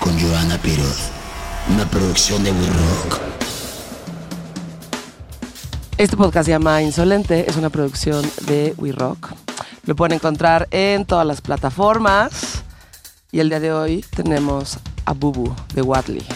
con Joana Piroz, una producción de We Rock. Este podcast se llama Insolente, es una producción de We Rock. Lo pueden encontrar en todas las plataformas. Y el día de hoy tenemos a Bubu de Watley.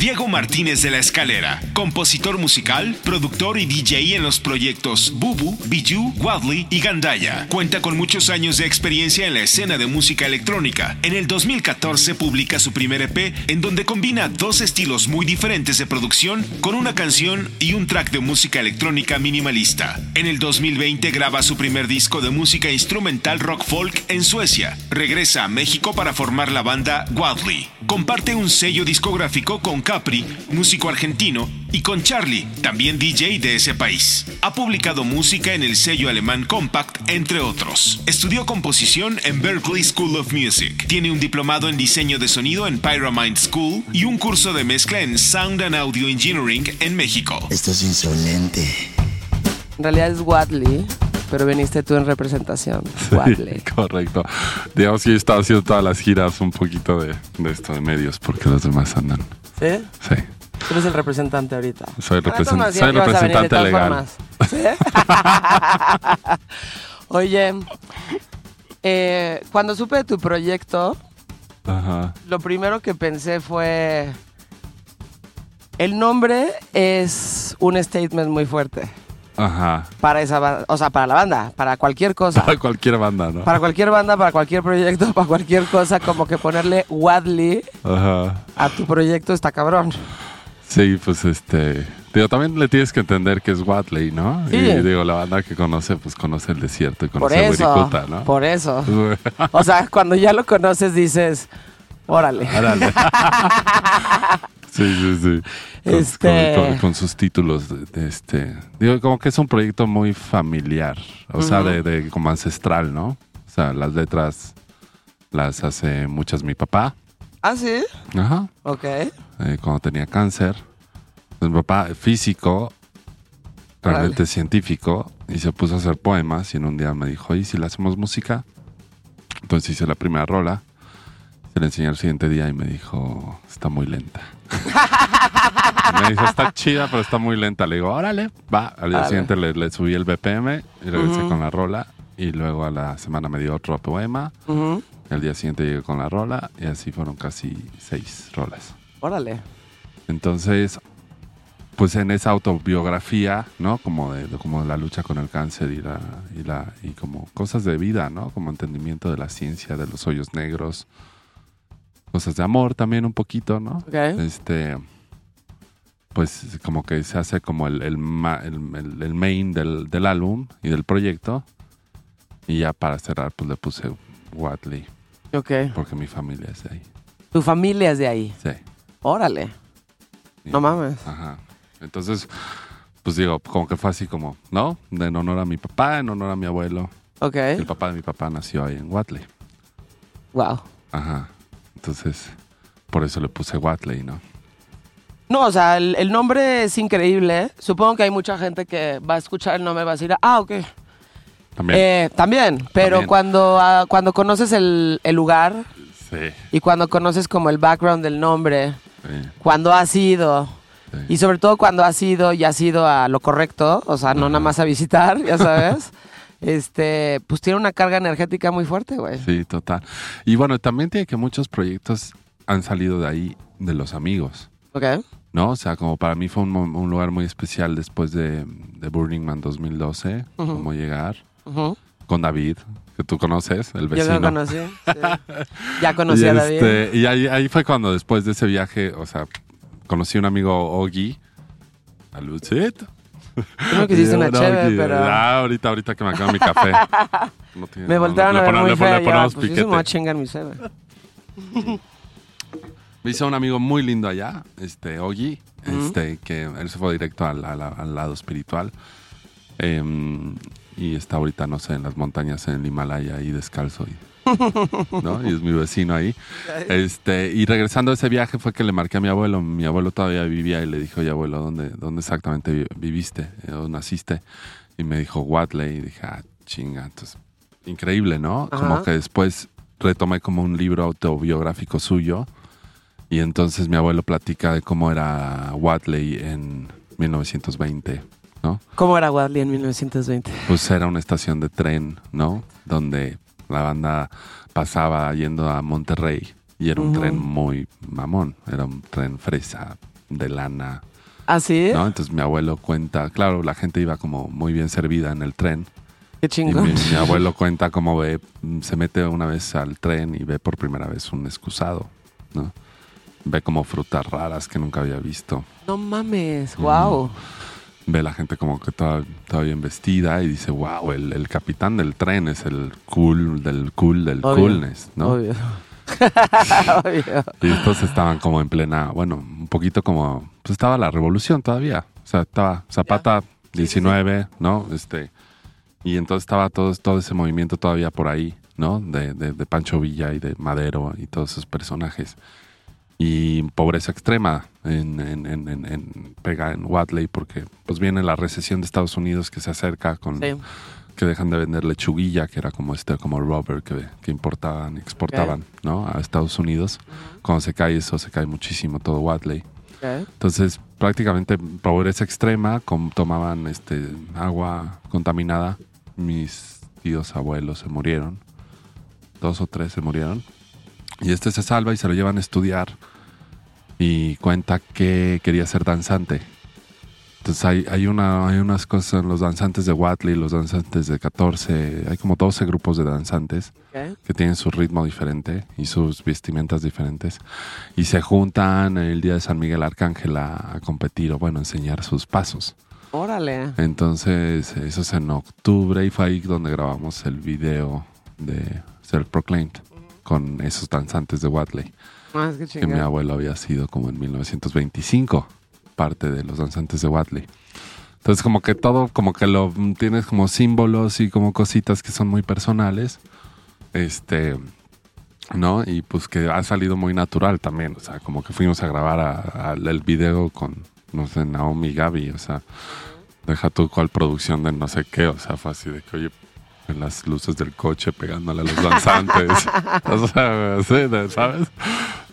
Diego Martínez de la Escalera, compositor musical, productor y DJ en los proyectos Bubu, Bijou, Wadley y Gandaya. Cuenta con muchos años de experiencia en la escena de música electrónica. En el 2014 publica su primer EP en donde combina dos estilos muy diferentes de producción con una canción y un track de música electrónica minimalista. En el 2020 graba su primer disco de música instrumental rock folk en Suecia. Regresa a México para formar la banda Wadley. Comparte un sello discográfico con Capri, músico argentino, y con Charlie, también DJ de ese país. Ha publicado música en el sello alemán Compact, entre otros. Estudió composición en Berklee School of Music. Tiene un diplomado en diseño de sonido en Pyramid School y un curso de mezcla en Sound and Audio Engineering en México. Esto es insolente. En realidad es Watley, pero viniste tú en representación. Watley. Correcto. Digamos que yo estaba haciendo todas las giras un poquito de, de esto de medios porque los demás andan. ¿Sí? Sí. Tú eres el representante ahorita. Soy, represent- soy de representante todas legal. formas. ¿Sí? Oye, eh, cuando supe de tu proyecto, Ajá. lo primero que pensé fue... El nombre es un statement muy fuerte Ajá. para esa banda, o sea, para la banda, para cualquier cosa. Para cualquier banda, ¿no? Para cualquier banda, para cualquier proyecto, para cualquier cosa, como que ponerle Wadley Ajá. a tu proyecto está cabrón. Sí, pues este. Digo, también le tienes que entender que es Watley, ¿no? Sí. Y digo, la banda que conoce, pues conoce el desierto y Por conoce eso, Wirikuta, ¿no? por eso. O sea, cuando ya lo conoces dices, órale. Árale. sí, sí, sí. Con, Este- con- con- con sus títulos, de, de este. Digo, como que es un proyecto muy familiar, o sea, de, de como ancestral, ¿no? O sea, las letras las hace muchas mi papá. ¿Ah, sí? Ajá. Ok. eh, cuando tenía cáncer. Pues mi papá, físico, realmente científico, y se puso a hacer poemas. Y en un día me dijo, ¿y si le hacemos música? Entonces hice la primera rola. Se la enseñé el siguiente día y me dijo, está muy lenta. me dijo, está chida, pero está muy lenta. Le digo, órale, va. Al día siguiente le, le subí el BPM y regresé con la rola. Y luego a la semana me dio otro poema. El día siguiente llegué con la rola y así fueron casi seis rolas. Órale. Entonces, pues en esa autobiografía, ¿no? Como de, de- como la lucha con el cáncer y la, y la y como cosas de vida, ¿no? Como entendimiento de la ciencia, de los hoyos negros, cosas de amor también un poquito, ¿no? Ok. Este, pues como que se hace como el, el, el- main del, del álbum y del proyecto. Y ya para cerrar, pues le puse Watley, Ok. porque mi familia es de ahí. Tu familia es de ahí. Sí. Órale. Y- No mames. Ajá. Entonces, pues digo, como que fue así como, ¿no? En honor a mi papá, en honor a mi abuelo. Ok. El papá de mi papá nació ahí en Watley. Wow. Ajá. Entonces, por eso le puse Watley, ¿no? No, o sea, el, el nombre es increíble. Supongo que hay mucha gente que va a escuchar el nombre y va a decir, ah, ok. También. Eh, también, pero También. cuando ah, cuando conoces el, el lugar sí, y cuando conoces como el background del nombre, sí, cuando has ido sí. y sobre todo cuando has ido y has ido a lo correcto, o sea, no nada más a visitar, ya sabes, este, pues tiene una carga energética muy fuerte, güey. Sí, total. Y bueno, también tiene que muchos proyectos han salido de ahí, de los amigos. Ok. ¿No? O sea, como para mí fue un, lugar muy especial después de, de Burning Man 2012, Ujú. como llegar con David, que tú conoces, el Yo vecino. lo conocí. sí. Ya conocí y a David. este, y ahí, ahí fue cuando después de ese viaje, o sea, conocí a un amigo Ogi. Saludcit. Tú me quisiste una No, chévere, pero ah, ahorita, ahorita que me acabo mi café. No tiene- me no, voltearon le a ver muy le ponemos pues piquete. me va a chingar mi chévere. Me hice un amigo muy lindo allá, este, Ogi, este, que él se fue directo al, al- al lado espiritual. Em, y está ahorita, no sé, en las montañas en el Himalaya ahí descalzo. Y, ¿no? y es mi vecino ahí. Este, y regresando de ese viaje fue que le marqué a mi abuelo. Mi abuelo todavía vivía y le dije, oye abuelo, ¿dónde, dónde exactamente vi- viviste? ¿Dónde naciste? Y me dijo, Watley. Y dije, ah, chinga. Entonces, increíble, ¿no? Ajá. Como que después retomé como un libro autobiográfico suyo Y entonces mi abuelo platica de cómo era Watley en 1920, ¿no? ¿Cómo era Wadley en 1920? Pues era una estación de tren, ¿no? Donde la banda pasaba yendo a Monterrey y era un tren muy mamón, era un tren fresa de lana, ¿Ah, sí? ¿no? Entonces mi abuelo cuenta, claro, la gente iba como muy bien servida en el tren Qué y chingón. mi, mi abuelo cuenta cómo ve, mm, se mete una vez al tren y ve por primera vez un excusado, ¿no? Ve como frutas raras que nunca había visto. No mames, wow. Ve la gente como que toda bien vestida y dice, wow, el, el capitán del tren es el cool del cool del Obvio, coolness, ¿no? Obvio. Obvio. Y estos estaban como en plena, bueno, un poquito como, pues estaba la revolución todavía. O sea, estaba Zapata Sí, sí, 19, ¿no? Este, y entonces estaba todo, todo ese movimiento todavía por ahí, ¿no? De, de, de Pancho Villa y de Madero y todos esos personajes. Y pobreza extrema en, en, en, en, pega en Watley porque pues viene la recesión de Estados Unidos que se acerca con Sí. que dejan de vender lechuguilla, que era como este, como rubber que, que importaban exportaban, ¿no? A Estados Unidos. Cuando se cae eso, se cae muchísimo todo Watley. Entonces, prácticamente pobreza extrema, com- tomaban este agua contaminada. Mis tíos abuelos se murieron. Dos o tres se murieron. Y este se salva y se lo llevan a estudiar. Y cuenta que quería ser danzante. Entonces hay, hay, una, hay unas cosas, los danzantes de Watley, los danzantes de 14, hay como 12 grupos de danzantes que tienen su ritmo diferente y sus vestimentas diferentes. Y se juntan el día de San Miguel Arcángel a, a competir o, bueno, enseñar sus pasos. Órale. Entonces, eso es en octubre y fue ahí donde grabamos el video de Self Proclaimed con esos danzantes de Watley, Ah, es que que mi abuelo había sido como en 1925 parte de los danzantes de Watley. Entonces, como que todo, como que lo tienes como símbolos y como cositas que son muy personales. Este, ¿no? Y pues que ha salido muy natural también. O sea, como que fuimos a grabar a- a- el video con, no sé, Naomi y Gaby. O sea, deja tú cuál producción de no sé qué. O sea, fue así de que, oye, las luces del coche pegándole a los danzantes. o sea, sí, de- ¿sabes?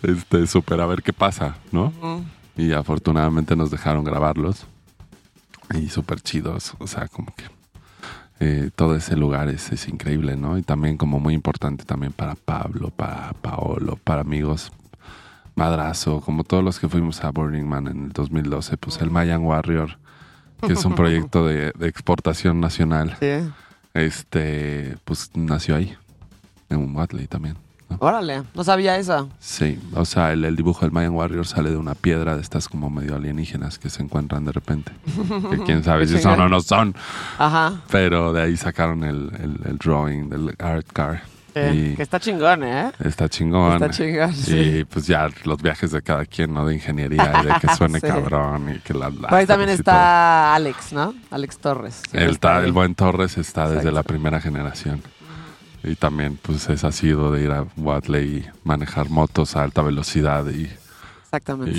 Este, súper a ver qué pasa, ¿no? Ujú. Y afortunadamente nos dejaron grabarlos. Y súper chidos. O sea, como que eh, todo ese lugar es, es increíble, ¿no? Y también como muy importante también para Pablo, para Paolo, para amigos Madrazo, como todos los que fuimos a Burning Man en el 2012. Pues el Mayan Warrior, que es un proyecto de, de exportación nacional, Sí. Este, pues nació ahí, en Watley también. ¿no? Órale. No sabía eso. Sí, o sea, el, el dibujo del Mayan Warrior sale de una piedra de estas como medio alienígenas que se encuentran de repente. Que quién sabe si son o no son. Ajá. Pero de ahí sacaron el, el- el drawing del art car. Sí. Que está chingón, ¿eh? está chingón. Está chingón, Y pues ya los viajes de cada quien, ¿no? De ingeniería y de que suene Sí. cabrón y que la... Por ahí también está Alex, ¿no? Alex Torres. El, está ta- el buen Torres está desde la primera generación. Y también, pues, es así de ir a Watley y manejar motos a alta velocidad y, Exactamente.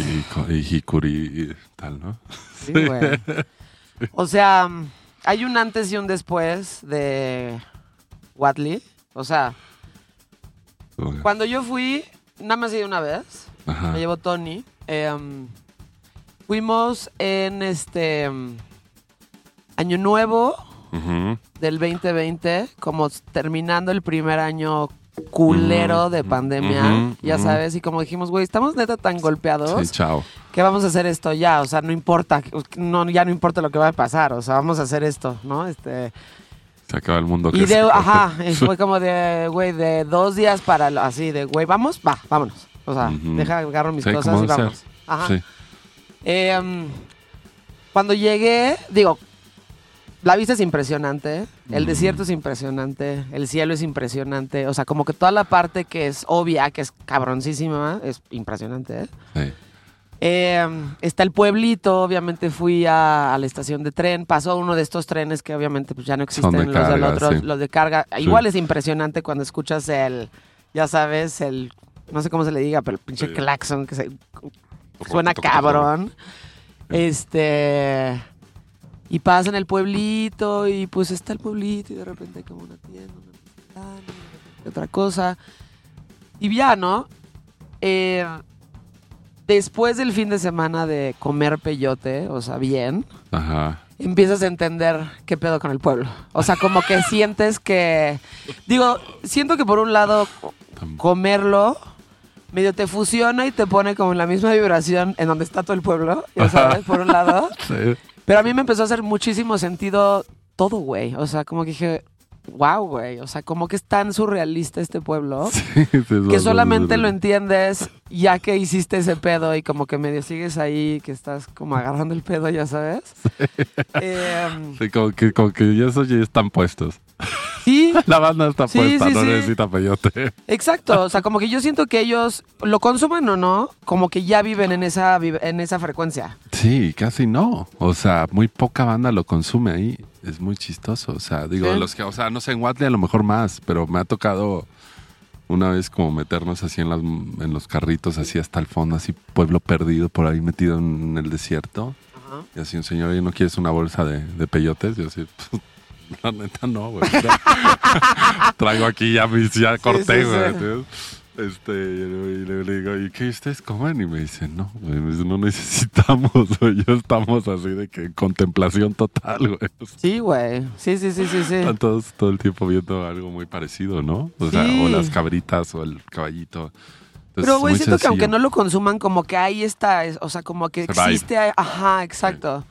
y Hikuri y tal, ¿no? Sí, güey. O sea, hay un antes y un después de Watley. O sea, cuando yo fui, nada más he ido una vez. Ajá. Me llevó Tony. em, fuimos en este em, Año Nuevo del 2020, como terminando el primer año culero de pandemia, ya sabes, y como dijimos, güey, estamos neta tan golpeados Sí, chao. que vamos a hacer esto ya, o sea, no importa, no, ya no importa lo que va a pasar, o sea, vamos a hacer esto, ¿no? Este, Se acaba el mundo. y que de, se- ajá, y fue como de, güey, de dos días para, lo- así, de, güey, vamos, va, vámonos, o sea, Ujú. deja, agarro mis Sí, cosas y vamos. Ajá. Sí. Eh, um, cuando llegué, digo, la vista es impresionante, el desierto es impresionante, el cielo es impresionante, o sea, como que toda la parte que es obvia, que es cabroncísima, es impresionante. ¿eh? Sí. Eh, está el pueblito, obviamente fui a, a la estación de tren, pasó uno de estos trenes que obviamente pues, ya no existen, de los, del carga, otro, sí. los de carga. Igual es impresionante cuando escuchas el, ya sabes, el, no sé cómo se le diga, pero el pinche Sí. claxon que se, suena cabrón. Este. Y pasa en el pueblito y pues está el pueblito y de repente hay como una tienda, una ventana, y de repente otra cosa. Y ya, ¿no? Eh, después del fin de semana de comer peyote, o sea, bien, Ajá. empiezas a entender qué pedo con el pueblo. O sea, como que sientes que. Digo, siento que por un lado, comerlo medio te fusiona y te pone como en la misma vibración en donde está todo el pueblo, ya sabes, por un lado. Sí. Pero a mí me empezó a hacer muchísimo sentido todo, güey. O sea, como que dije, wow, güey. O sea, como que es tan surrealista este pueblo. Sí, sí, es Que solamente lo entiendes ya que hiciste ese pedo y como que medio sigues ahí, que estás como agarrando el pedo, ya sabes. Em, Sí, como que, como que ya esos ya están puestos. Sí, La banda está Sí, puesta, sí, no sí. necesita peyote. exacto. O sea, como que yo siento que ellos lo consumen o no, como que ya viven en esa, en esa frecuencia. Sí, casi no. O sea, muy poca banda lo consume ahí. Es muy chistoso. O sea, digo, los que, o sea, no sé, en Watley a lo mejor más, pero me ha tocado una vez como meternos así en, las, en los carritos, así hasta el fondo, así pueblo perdido por ahí metido en el desierto. Y así un señor, oye, ¿no quieres una bolsa de, de peyotes? Y yo así, "Pues, la neta no, güey. Traigo aquí ya mis, ya corté, güey. Este, y le, digo, ¿y qué ustedes comen? Y me dice, no, güey, no necesitamos, güey, ya estamos así de que en contemplación total, güey. Sí, güey. Sí, sí, sí, sí, sí. Están todos todo el tiempo viendo algo muy parecido, ¿no? O sea, o las cabritas o el caballito. Entonces, Pero, güey, siento que aunque no lo consuman, como que ahí está, es- o sea, como que existe, ajá, exacto.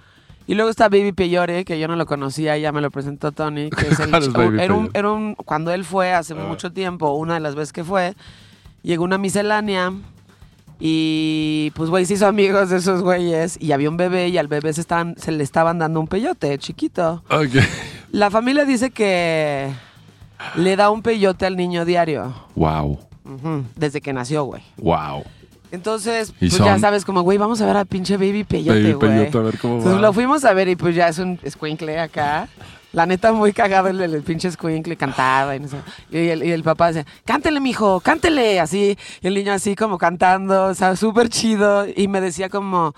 Y luego está Baby Peyore, que yo no lo conocía, ya me lo presentó Tony, que es el ¿Cuál es era, un, era un- cuando él fue hace Ah. mucho tiempo, una de las veces que fue, llegó una miscelánea y pues güey se hizo amigos de esos güeyes y había un bebé y al bebé se estaban, se le estaban dando un peyote chiquito. Ok. La familia dice que le da un peyote al niño diario, Wow, desde que nació, güey. wow. Entonces, pues ya sabes, como, güey, vamos a ver al pinche Baby Peyote, Baby güey. Peyote, a ver cómo Entonces va. lo fuimos a ver y pues ya es un escuincle acá. La neta, muy cagado el, el pinche escuincle, cantaba y no sé. Y el, y el papá decía, cántele, mijo, cántele, así. Y el niño así como cantando, o sea, súper chido. Y me decía como,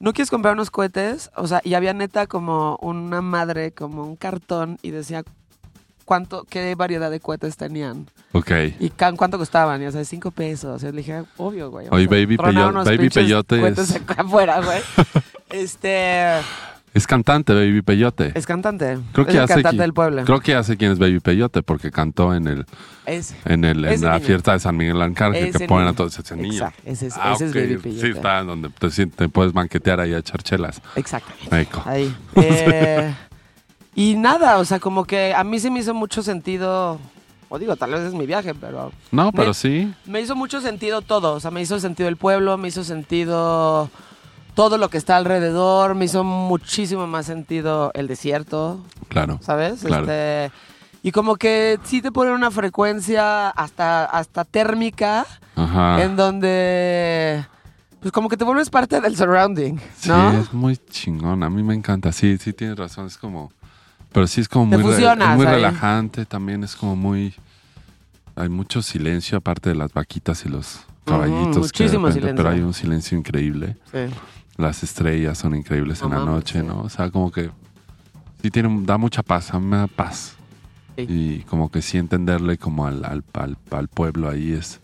¿no quieres comprar unos cohetes? O sea, y había neta como una madre, como un cartón y decía, ¿cuánto, qué variedad de cohetes tenían? Ok. ¿Y ca- cuánto costaban? Y, o sea, cinco pesos. Yo le dije, obvio, güey. Oye, Baby unos Baby Peyote es- cohetes acá afuera, güey. este... Es cantante, Baby Peyote. Es cantante. Creo que es el hace cantante del pueblo. Creo que hace quién es Baby Peyote porque cantó en el Es. en el en la niño. fiesta de San Miguel Arcángel Ese que ponen a todos ese niño. Exacto, ese es- Ah, ese es. Baby Peyote. Sí, está donde te, puedes banquetear ahí a echar chelas. Exactamente. Ahí. Eh, y nada, o sea, como que a mí se me hizo mucho sentido. O digo, tal vez es mi viaje, pero. No, pero Me- sí. Me hizo mucho sentido todo. O sea, me hizo sentido el pueblo, me hizo sentido todo lo que está alrededor, me hizo muchísimo más sentido el desierto, Claro. ¿sabes? Claro. Este, y como que sí te ponen una frecuencia hasta, hasta térmica Ajá. en donde pues como que te vuelves parte del surrounding, Sí, es muy chingón. A mí me encanta. Sí, sí tienes razón. Es como. Pero sí es como muy, re- fusionas es muy relajante. También es como muy. Hay mucho silencio aparte de las vaquitas y los caballitos. muchísimo repente- silencio. Pero hay un silencio increíble. Sí. Las estrellas son increíbles en la noche, sí. ¿no? O sea, como que. Sí tiene, da mucha paz. A mí me da paz. Sí. Y como que sí entenderle como al, al, al, al pueblo ahí es.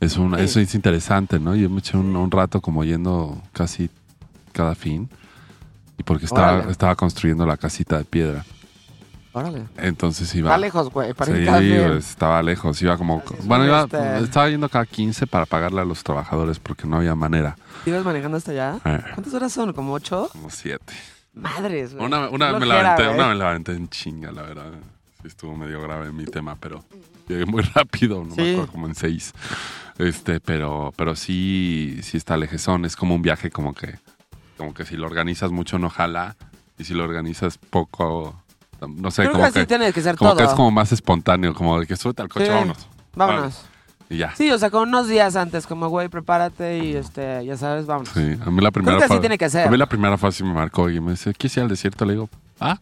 Es un. Eso es interesante, ¿no? Yo me eché un, un rato como yendo casi cada fin. Y porque estaba, Órale. estaba construyendo la casita de piedra. Órale. Entonces iba. Está lejos, güey, para Sí, ir cada fin. pues, estaba lejos. Iba como. Así es, Bueno, iba, este- estaba yendo cada 15 para pagarle a los trabajadores porque no había manera. ¿Ibas manejando hasta allá? Eh, ¿Cuántas horas son? ¿Como ocho? como siete. Madres, güey. Una, una Qué me la flojera, aventé, güey. una me la aventé en chinga, la verdad. Sí estuvo medio grave mi tema, pero llegué muy rápido, no Sí. me acuerdo, como en seis. Este, pero, pero sí, sí está lejezón. Es como un viaje como que, como que si lo organizas mucho no jala. Y si lo organizas poco, no sé, Creo como que así que, tiene que ser como todo. que es como más espontáneo, como de que súbete al coche, Sí. vámonos. Vámonos. Y ya. Sí, o sea, con unos días antes, como, güey, prepárate y, este, ya sabes, vámonos. Sí, a mí la primera que así fase- tiene que ser. A mí la primera fase me marcó y me dice, ¿quieres ir al desierto? Le digo, ¿ah?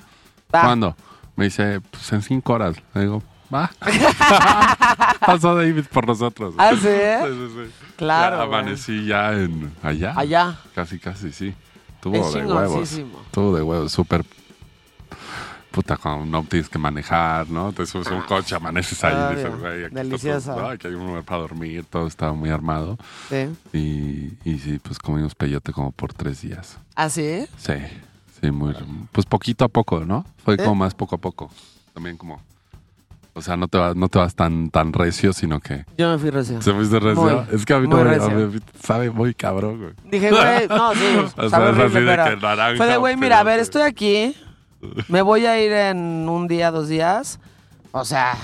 Va. ¿Cuándo? Me dice, pues en cinco horas. Le digo, va. Pasó David por nosotros. ¿Ah, sí? Sí, sí, sí. Claro, Ya amanecí ya en allá. Allá. Casi, casi, sí. Es Tuvo de huevos. chingoncísimo. Tuvo de huevos, súper. puta, cuando no tienes que manejar, ¿no? Te subes un coche, amaneces ahí y dices, güey, aquí, está Delicioso. todo, hay un lugar para dormir, todo estaba muy armado. Sí. Y, y sí, pues comimos peyote como por tres días. ¿Ah, sí? Sí, sí, muy, pues poquito a poco, ¿no? Fue ¿Sí? como más poco a poco. También como, o sea, no te vas, no te vas tan, tan recio, sino que Yo me fui recién. se fuiste recio. Muy, es que a mí no me, recio. sabe muy cabrón, güey. Dije, güey, no, sí, O sabe sea, es así horrible, de pero que naranja, Fue de, güey, mira, a ver, estoy aquí, me voy a ir en un día, dos días, o sea,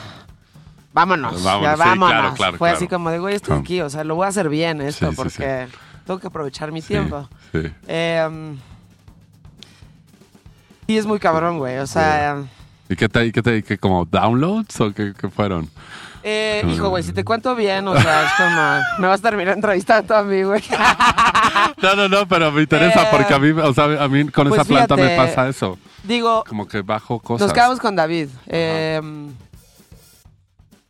vámonos, Vámonos, ya sí, vámonos. claro, claro, Fue claro. así como de, güey, estoy aquí, o sea, lo voy a hacer bien esto, Sí, sí, porque tengo que aprovechar mi tiempo. Sí. Eh, y es muy cabrón, güey, o sea... ¿Y qué te, qué te, qué, como downloads o qué, qué fueron? Eh, hijo, güey, si te cuento bien, o sea, es como... Me vas a terminar entrevistando a mí, güey. No, no, no, pero me interesa Eh, porque a mí, o sea, a mí con pues esa planta me pasa eso. Digo, Como que bajo cosas. Nos quedamos con David. Eh,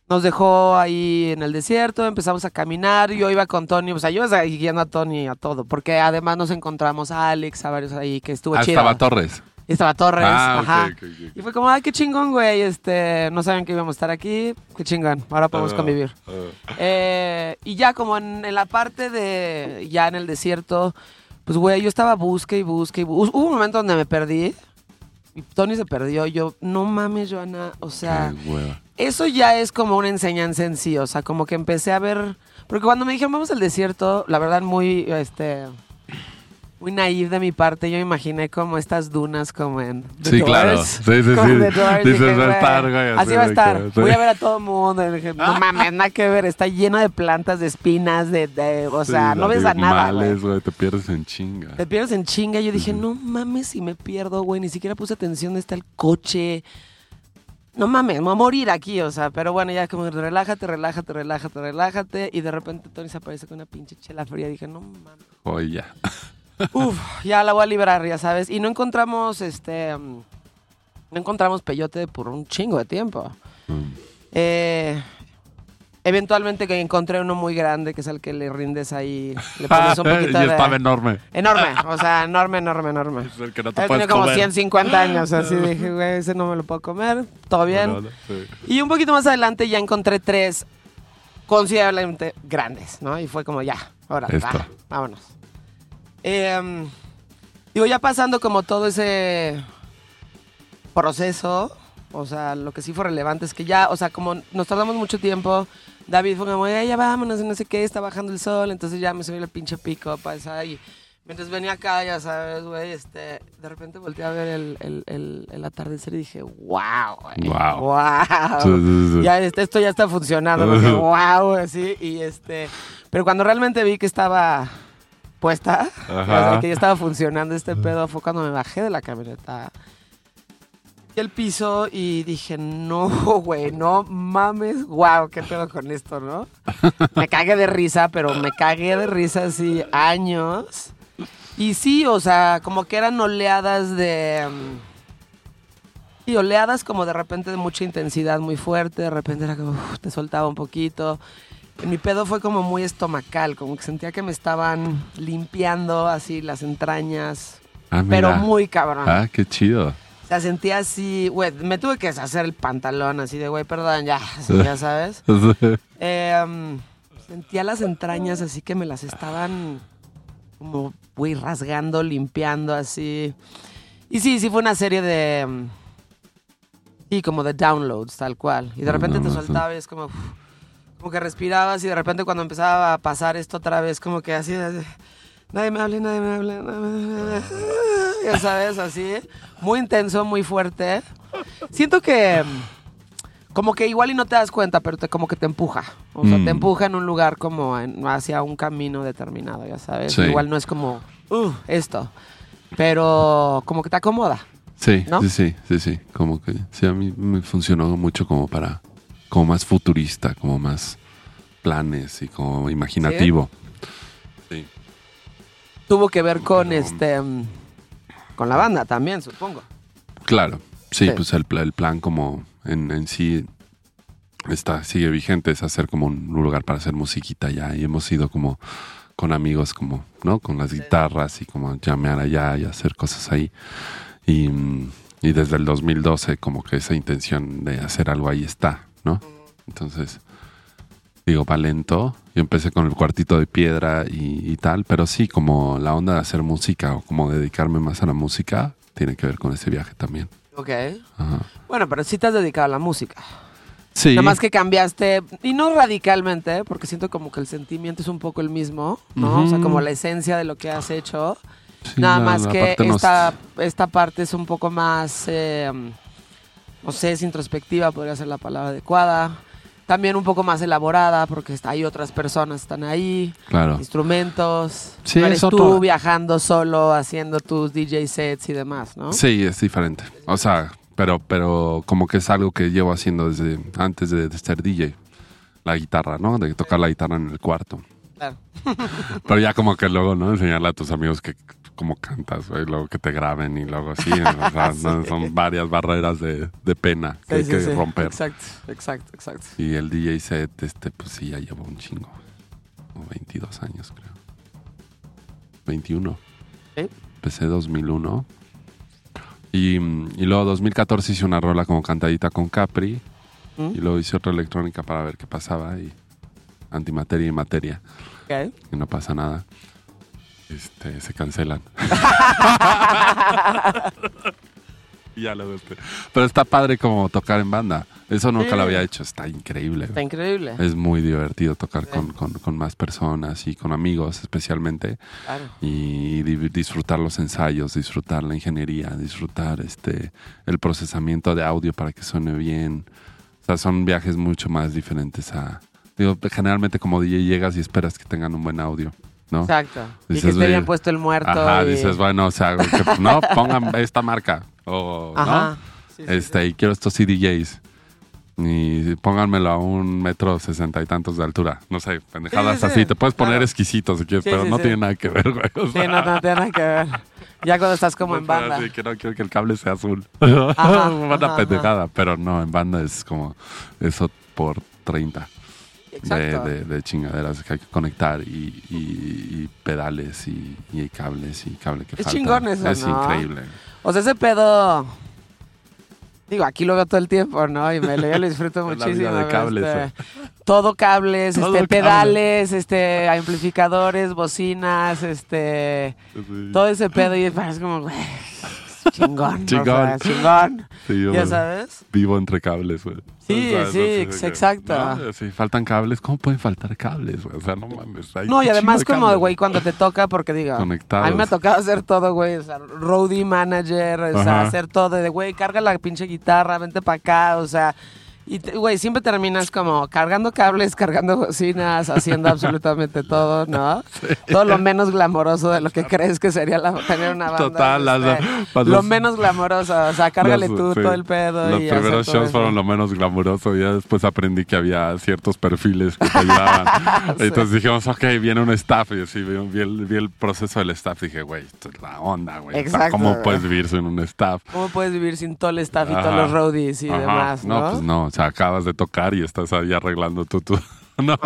nos dejó ahí en el desierto, empezamos a caminar. Yo iba con Tony, o sea, yo iba guiando a Tony a todo, porque además nos encontramos a Alex, a varios ahí que estuvo Ah, chido. estaba Torres. Y estaba Torres, Ah, ajá. Y fue como, ay, qué chingón, güey. Este, no saben que íbamos a estar aquí. Qué chingón. Ahora podemos Ah, convivir. ah. Eh, y ya como en, en la parte de, ya en el desierto, pues güey, yo estaba busque y busque y busque. Hubo un momento donde me perdí. Y Tony se perdió. Yo, no mames, Joana. O sea, eso ya es como una enseñanza en sí. O sea, como que empecé a ver. Porque cuando me dijeron vamos al desierto, la verdad, muy, este. Muy naive de mi parte, yo me imaginé como estas dunas como en The Sí, claro. Sí, sí, sí. Dices, va a estar, güey, así va a estar. Voy a ver a todo el mundo. Dije, no mames, nada que ver. Está lleno de plantas, de espinas, de, de- o sea, Sí, no ves a nada, animales, güey. Te pierdes en chinga. Te pierdes en chinga. Yo dije, no mames si me pierdo, güey. Ni siquiera puse atención está el coche. No mames, me voy a morir aquí, o sea. Pero bueno, ya como relájate, relájate, relájate, relájate. Y de repente Tony se aparece con una pinche chela fría. Dije, no mames. Joya. Uf, ya la voy a librar, ya sabes. Y no encontramos, este... No encontramos peyote por un chingo de tiempo. Mm. Eh, eventualmente que encontré uno muy grande, que es el que le rindes ahí, le pones un poquito y de... estaba enorme. Enorme, o sea, enorme, enorme, enorme. Es el que no te puedes como comer. 150 años, así dije, güey, ese no me lo puedo comer, todo bien. Sí. Y un poquito más adelante ya encontré tres considerablemente grandes, ¿no? Y fue como, ya, ahora, va, vámonos. Em, digo, ya pasando como todo ese proceso, o sea, lo que sí fue relevante es que ya, o sea, como nos tardamos mucho tiempo, David fue como, "Ey, ya vámonos, no sé qué, está bajando el sol, entonces ya me subí el pinche pico, pasa, y mientras venía acá, ya sabes, güey, este, de repente volteé a ver el, el, el, el atardecer y dije, wow, güey, Wow. wow. Sí, sí, sí. Ya este- esto ya está funcionando, wow, así, y este, pero cuando realmente vi que estaba puesta, o Ajá. sea, que ya estaba funcionando este pedo, fue cuando me bajé de la camioneta y el piso y dije, no, güey, no mames, wow, qué pedo con esto, ¿no? Me cagué de risa, pero me cagué de risa así años. Y sí, o sea, como que eran oleadas de... mm, Sí, oleadas como de repente de mucha intensidad muy fuerte, de repente era como, uf, te soltaba un poquito. En mi pedo fue como muy estomacal, como que sentía que me estaban limpiando así las entrañas, Ah, pero muy cabrón. Ah, qué chido. O sea, sentía así, güey, me tuve que deshacer el pantalón así de, güey, perdón, ya, ya sabes. Eh, um, sentía las entrañas así que me las estaban como, güey, rasgando, limpiando así. Y sí, sí fue una serie de... um, Sí, como de downloads, tal cual. Y de repente te No, soltaba y es como... uf, como que respirabas y de repente cuando empezaba a pasar esto otra vez, como que así... Nadie me hable, nadie me hable. nadie me hable". Ya sabes, así. Muy intenso, muy fuerte. Siento que... mm, Como que igual y no te das cuenta, pero te, como que te empuja. O sea, Mm. te empuja en un lugar como en- hacia un camino determinado, ya sabes. Sí. Igual no es como, uh, esto. Pero como que te acomoda. Sí, ¿No? sí, sí, sí, sí. Como que sí, a mí me funcionó mucho como para, como más futurista, como más planes y como imaginativo. Sí. Tuvo que ver con Pero- este mm, con la banda también, supongo. Claro. Sí, Sí. pues el, el plan como en, en sí está, sigue vigente, es hacer como un lugar para hacer musiquita ya. Y hemos ido como con amigos como, ¿no? Con las guitarras y como llamear allá y hacer cosas ahí. Y, Y desde el 2012 como que esa intención de hacer algo ahí está, ¿no? Entonces, digo, va lento. Yo empecé con el cuartito de piedra y, y tal, pero sí, como la onda de hacer música o como dedicarme más a la música, tiene que ver con ese viaje también. Ok. Ajá. Bueno, pero sí te has dedicado a la música. Sí. Nada más que cambiaste, y no radicalmente, porque siento como que el sentimiento es un poco el mismo, ¿no? O sea, como la esencia de lo que has hecho. Sí, Nada la- más la que nos- esta, esta parte es un poco más, eh, no sé, es introspectiva, podría ser la palabra adecuada. También un poco más elaborada, porque hay otras personas que están ahí, Claro. instrumentos. Sí, no eres es tú otro- viajando solo, haciendo tus DJ sets y demás, ¿no? Sí, es diferente. O sea, pero, pero como que es algo que llevo haciendo desde antes de, de ser DJ. La guitarra, ¿no? De tocar la guitarra en el cuarto. Claro. Pero ya como que luego, ¿no? Enseñarle a tus amigos que cómo cantas, güey, luego que te graben y luego así. O sea, ¿no? son varias barreras de, de pena que hay Sí, que sí, sí. romper. Exacto, exacto, exacto. Y el DJ set, este, pues sí, ya llevo un chingo. Como 22 años, creo. 21. Sí. Empecé 2001. Y, y luego 2014 hice una rola como cantadita con Capri. ¿Mm? Y luego hice otra electrónica para ver qué pasaba. Y antimateria y materia. Ok. Y no pasa nada. Este, se cancelan. Ya luego este. Pero está padre como tocar en banda. Eso nunca Sí. lo había hecho. Está increíble. Está increíble. Es muy divertido tocar Sí. con, con- con más personas y con amigos especialmente Claro. y di- disfrutar los ensayos, disfrutar la ingeniería, disfrutar este el procesamiento de audio para que suene bien. O sea, son viajes mucho más diferentes a... Digo, generalmente como DJ llegas y esperas que tengan un buen audio, ¿no? Exacto. y que Dices, esté bien "Ve". puesto el muerto. Ajá, y- dices, bueno, o sea, que, no, pongan esta marca o, Ajá. ¿no? Sí, sí, este, y quiero estos CDJs. Y pónganmelo a un metro sesenta y tantos de altura. No sé, pendejadas Sí, sí, sí. así. Te puedes poner Claro. exquisito si quieres, Sí, pero sí, no sí. tiene nada que ver, güey. O Sí, sea, no, no tiene nada que ver. Ya cuando estás como en banda. así, que no quiero que el cable sea azul. Ajá, Una ajá, pendejada, pero no, en banda es como eso por 30 de, Exacto. de- de chingaderas que hay que conectar y, y- y pedales y, y cables y cable que Es falta. chingón eso, Es ¿no? increíble. O sea, ese pedo. Digo, aquí lo veo todo el tiempo, ¿no? Y me lo, yo lo disfruto la muchísimo. vida de cables, este, todo cables, Todo este, cable. pedales, este, amplificadores, bocinas, este, Sí. todo ese pedo. Y es como, güey, chingón. Chingón. O sea, chingón. Sí, yo Ya sabes. vivo entre cables, güey. Sí, sí, no sé exacto. ¿no? Sí, faltan cables. ¿Cómo pueden faltar cables, güey? O sea, no mames. hay No, y además como, güey, cuando te toca, porque Conectados. a mí me ha tocado hacer todo, güey, o sea, roadie manager, o sea, Ajá. hacer todo de, güey, carga la pinche guitarra, vente para acá, o sea, y, güey, siempre terminas como cargando cables, cargando bocinas, haciendo absolutamente todo, ¿no? Todo lo menos glamoroso de lo que crees que sería la- tener una banda. Total, las- este, las- lo menos glamoroso, o sea, cárgale tú sí. todo el pedo. Los y primeros shows fueron lo menos glamuroso. Ya después aprendí que había ciertos perfiles que te ayudaban. Sí. Entonces dijimos, ok, viene un staff. Y así vi, vi el, vi el proceso del staff. Dije, güey, esto es la onda, güey. O sea, Exacto, ¿Cómo güey. puedes vivir sin un staff? ¿Cómo puedes vivir sin todo el staff y Ajá. todos los roadies y Ajá. demás, no? No, pues no. O sea, acabas de tocar y estás ahí arreglando tú, tú. No,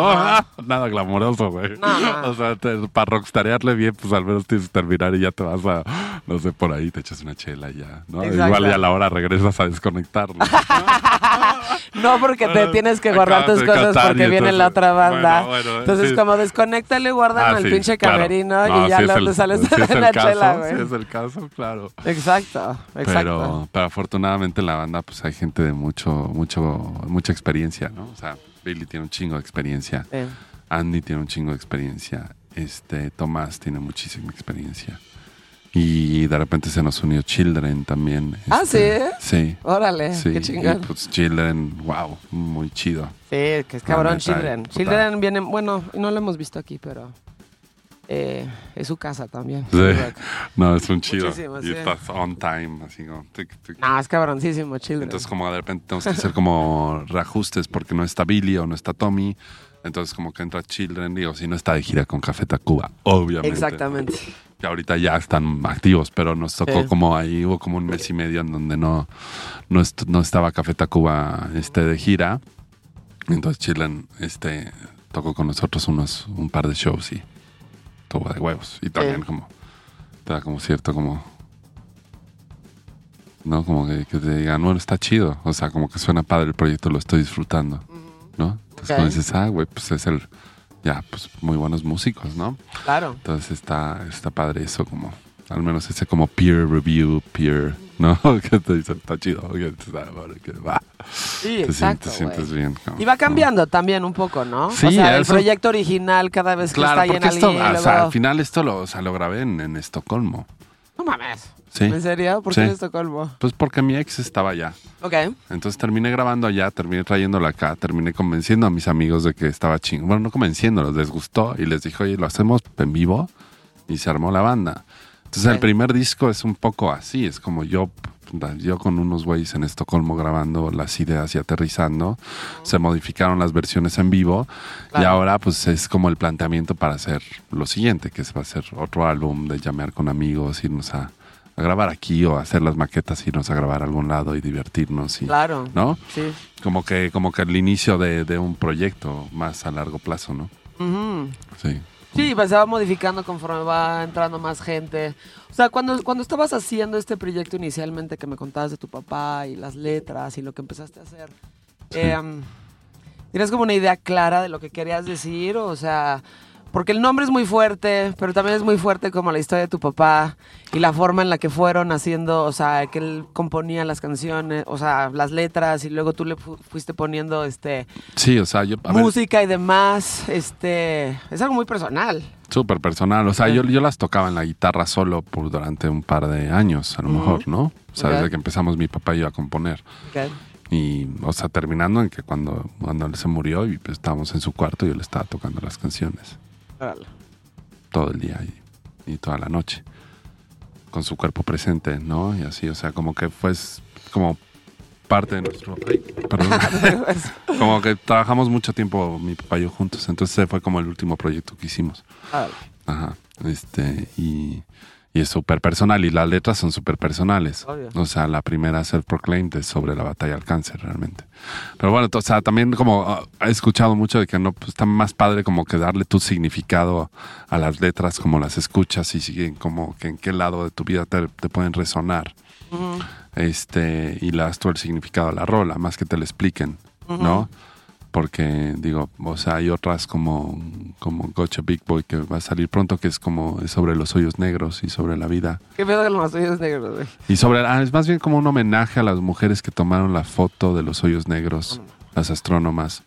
nada glamuroso, güey. No, no. O sea, te- para rockstarearle bien, pues al menos tienes que terminar y ya te vas a, no sé, por ahí te echas una chela y ya, ¿no? Exacto. Igual y a la hora regresas a desconectar, ¿no? No, porque te tienes que guardar tus cosas cantar porque viene la otra banda. bueno, bueno, entonces, sí. como desconéctale, guardan Ah, al sí, pinche claro. camerino No, y ya si el- te sales si es de el la caso, chela, Si güey. es el caso, claro. Exacto, exacto. Pero, pero afortunadamente en la banda pues hay gente de mucho, mucho, mucha experiencia, ¿no? O sea, Billy tiene un chingo de experiencia. Andy tiene un chingo de experiencia, este, Tomás tiene muchísima experiencia. Y de repente se nos unió Children también. Ah, este, Sí. Órale, Sí, qué y chingón. pues Children, wow, muy chido. Sí, que es cabrón, neta, Children. total. Children viene, bueno, no lo hemos visto aquí, pero eh, es su casa también. Sí. No, es un chido. Muchísimo, y sí. estás on time, así como... tic, tic. No, es cabroncísimo, Children. Entonces como de repente tenemos que hacer como reajustes porque no está Billy o no está Tommy. Entonces como que entra Children, digo, si no está de gira con Café Tacuba, obviamente. Exactamente. Que ahorita ya están activos, pero nos tocó Sí. como ahí, hubo como un mes y medio en donde no, no, est- no estaba Café Tacuba este, de gira. Entonces Children este, tocó con nosotros unos, un par de shows y tuvo de huevos. Y también Sí. como, te da como cierto como ¿no? Como que, que te digan, bueno, está chido. O sea, como que suena padre el proyecto, lo estoy disfrutando, ¿no? Entonces, Ok. como dices, ah, güey, pues es el, ya, pues muy buenos músicos, ¿no? Claro. Entonces está, está padre eso, como, al menos ese como peer review, peer, ¿no? que te dicen, está chido, bueno, que va. Sí, Te, exacto. sientes, te sientes bien. como- Y va cambiando también un poco, ¿no? Sí, o sea, el proyecto original cada vez que Claro, está ahí en esto, alguien. y o sea, al final esto lo, o sea, lo grabé en, en Estocolmo. No mames. Sí. ¿En serio? ¿Por qué Sí. en Estocolmo? Pues porque mi ex estaba allá. Ok. Entonces terminé grabando allá, terminé trayéndolo acá, terminé convenciendo a mis amigos de que estaba chingón. Bueno, no convenciéndolos, les gustó y les dije, oye, lo hacemos en vivo y se armó la banda. Entonces el Ok. primer disco es un poco así, es como yo, yo con unos güeyes en Estocolmo grabando las ideas y aterrizando, se modificaron las versiones en vivo y Claro. ahora pues es como el planteamiento para hacer lo siguiente, que es va a ser otro álbum de llamear con amigos, irnos a, a grabar aquí o hacer las maquetas, irnos a grabar a algún lado y divertirnos y, Claro. ¿no? Sí. Como que, como que el inicio de, de un proyecto más a largo plazo, ¿no? Sí. Sí, pues se va modificando conforme va entrando más gente. O sea, cuando, cuando estabas haciendo este proyecto inicialmente que me contabas de tu papá y las letras y lo que empezaste a hacer, Sí. em, ¿tienes como una idea clara de lo que querías decir? O sea, porque el nombre es muy fuerte, pero también es muy fuerte como la historia de tu papá y la forma en la que fueron haciendo, o sea, que él componía las canciones, o sea, las letras y luego tú le fu- fuiste poniendo este Sí, o sea, yo, a ver, música y demás, este, es algo muy personal. súper personal. O sea, yo, yo las tocaba en la guitarra solo por durante un par de años, a lo mejor, ¿no? O sea, desde que empezamos mi papá y yo a componer. Ok. Y, o sea, terminando en que cuando, cuando él se murió y pues, estábamos en su cuarto, yo le estaba tocando las canciones Todo el día y, y toda la noche. Con su cuerpo presente, ¿no? Y así, o sea, como que fue s- como parte de nuestro... ay, perdón. como que trabajamos mucho tiempo mi papá y yo juntos. Entonces fue como el último proyecto que hicimos. Ajá. Este, y, y es súper personal. Y las letras son súper personales. Obvio. O sea, la primera Self-Proclaimed es sobre la batalla al cáncer, realmente. Pero bueno, o sea, también como ah, he escuchado mucho de que no, pues está más padre como que darle tu significado a las letras, como las escuchas y siguen como que en qué lado de tu vida te, te pueden resonar. Este, y le das tú el significado a la rola, más que te lo expliquen, ¿no? Porque, digo, o sea, hay otras como, como Gotcha Big Boy que va a salir pronto, que es como sobre los hoyos negros y sobre la vida. ¿Qué pedo con los hoyos negros, güey? Y sobre, ah, es más bien como un homenaje a las mujeres que tomaron la foto de los hoyos negros, las astrónomas.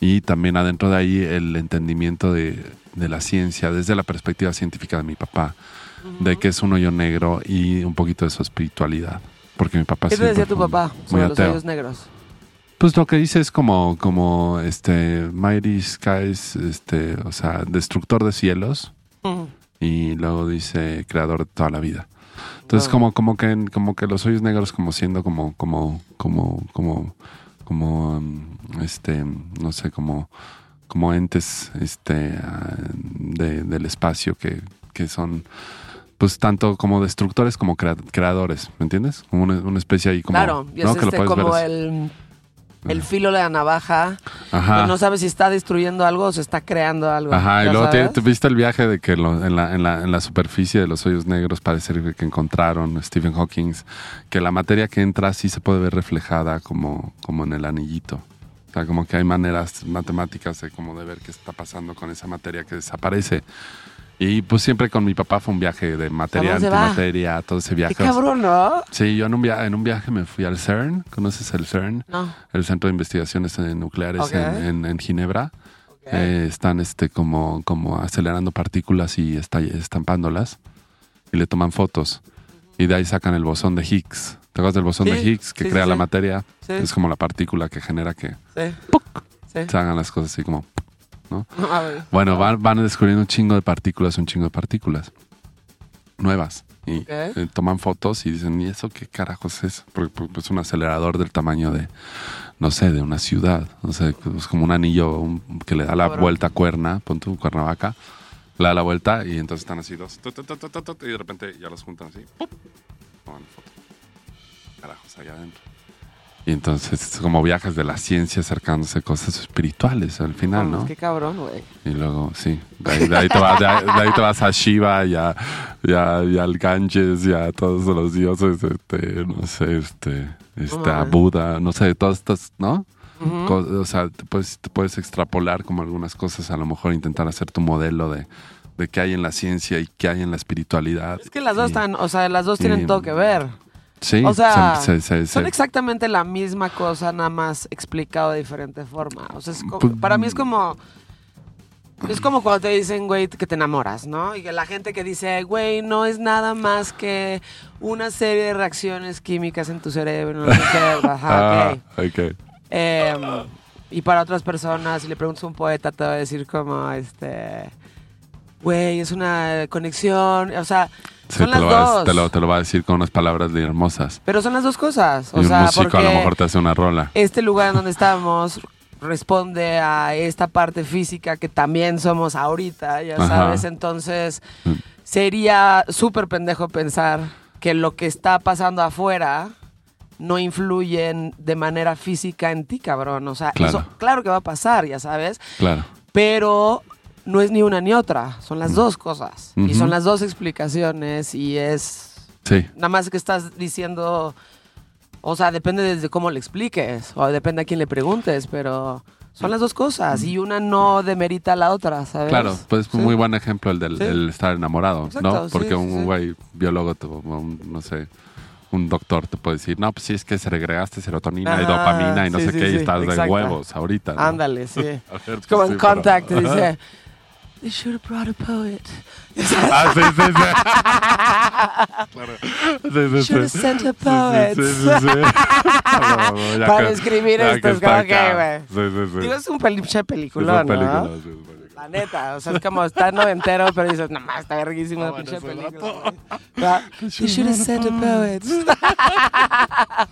Y también adentro de ahí el entendimiento de, de la ciencia, desde la perspectiva científica de mi papá, de que es un hoyo negro y un poquito de su espiritualidad. Porque mi papá ¿Qué te decía tu papá muy sobre los hoyos negros? Pues lo que dice es como, como este Mighty Skies, este, o sea, destructor de cielos, Ujú. y luego dice creador de toda la vida. Entonces como, como que como que los hoyos negros como siendo como, como, como, como, como um, este, no sé, como, como entes este ah, de- del espacio que, que son pues tanto como destructores como crea- creadores, ¿me entiendes? Como una, una especie ahí como claro, es que lo este puedes como el, el filo de la navaja. Ajá. que no sabes si está destruyendo algo o se está creando algo. Ajá, y ¿ya luego te, te viste el viaje de que lo- en, la, en, la, en la superficie de los hoyos negros parece que encontraron Stephen Hawking, que la materia que entra sí se puede ver reflejada como, como en el anillito. O sea, como que hay maneras matemáticas de, como de ver qué está pasando con esa materia que desaparece. Y pues siempre con mi papá fue un viaje de materia, antimateria, todo ese Qué viaje. cabrón, ¿no? Sí, yo en un, via- en un viaje me fui al CERN. ¿Conoces el CERN? No. El Centro de Investigaciones Nucleares en, en- en Ginebra. Eh, están este como, como acelerando partículas y estampándolas y le toman fotos. Y de ahí sacan el bosón de Higgs. ¿Te acuerdas del bosón Sí, de Higgs que sí, sí, crea la materia? Sí. Es como la partícula que genera que Sí. Sí. se hagan las cosas así como... A ver. Bueno, van, van descubriendo un chingo de partículas, un chingo de partículas nuevas. Y eh, toman fotos y dicen, ¿y eso qué carajos es? Porque, porque es un acelerador del tamaño de, no sé, de una ciudad. No sé, es como un anillo un- que le da la vuelta a cuerna, pon tu cuernavaca, le da la vuelta y entonces están así dos, tu, tu, tu, y de repente ya los juntan así, ¡pup! Toman foto. Carajos, allá adentro. Y entonces es como viajes de la ciencia acercándose a cosas espirituales al final, ¿no? Qué cabrón, güey. Y luego, sí, de ahí, de ahí te, vas, de ahí- de ahí te vas a Shiva y a, y a- y al Ganges y a todos los dioses, este, no sé, este, este, a. Buda, no sé, todas estas, ¿no? O sea, te puedes, te puedes extrapolar como algunas cosas, a lo mejor intentar hacer tu modelo de, de qué hay en la ciencia y qué hay en la espiritualidad. Es que las dos Y- están, o sea, las dos tienen y- todo que ver. Sí, o sea, se- se- se- Son exactamente la misma cosa, nada más explicado de diferente forma. O sea, es co- Pues- para mí es como. Es como cuando te dicen, güey, que te enamoras, ¿no? Y que la gente que dice, güey, no es nada más que una serie de reacciones químicas en tu cerebro. No sé qué. Ajá, Ah, ok. ok. Em, y para otras personas, si le preguntas a un poeta, te va a decir como, este, güey, es una conexión, o sea, Sí, son te, las lo dos. te lo, te lo va a decir con unas palabras hermosas. Pero son las dos cosas, y o un sea, músico a lo mejor te hace una rola. este lugar en donde estamos responde a esta parte física que también somos ahorita, ya Ajá. sabes, entonces Mm. sería súper pendejo pensar que lo que está pasando afuera no influye en- de manera física en ti, cabrón. O sea, Claro. eso claro que va a pasar, ya sabes, Claro. pero no es ni una ni otra, son las dos cosas. Y Mm. Son las dos explicaciones y es Sí. nada más que estás diciendo, o sea, depende desde cómo le expliques, o depende a quién le preguntes, pero son las dos cosas y una no demerita a la otra, ¿sabes? Claro, pues Sí. muy buen ejemplo el del Sí. el estar enamorado, Exacto, ¿no? Porque un güey biólogo, un, no sé, un doctor te puede decir, no, pues sí, es que segregaste serotonina y Ajá, dopamina y no sí, sé sí, qué, y sí, estás de huevos ahorita. ¿no? Ándale, sí. A ver, Es pues como en pero- Contact, dice, They should have brought a poet. Ah, sí, sí, sí. Claro. Sí, sí, Should have sí. sent a poet. sí, sí, sí, sí. Ah, bueno, ya Para escribir esto, es como que, güey. Sí, sí, sí. Digo, es un pinche película, ¿no? película, sí, es película. La neta, o sea, es como está noventero, pero dices, no más, está verguísima la bueno, pinche película. vato. güey". ¿Verdad? You should have sent a poet.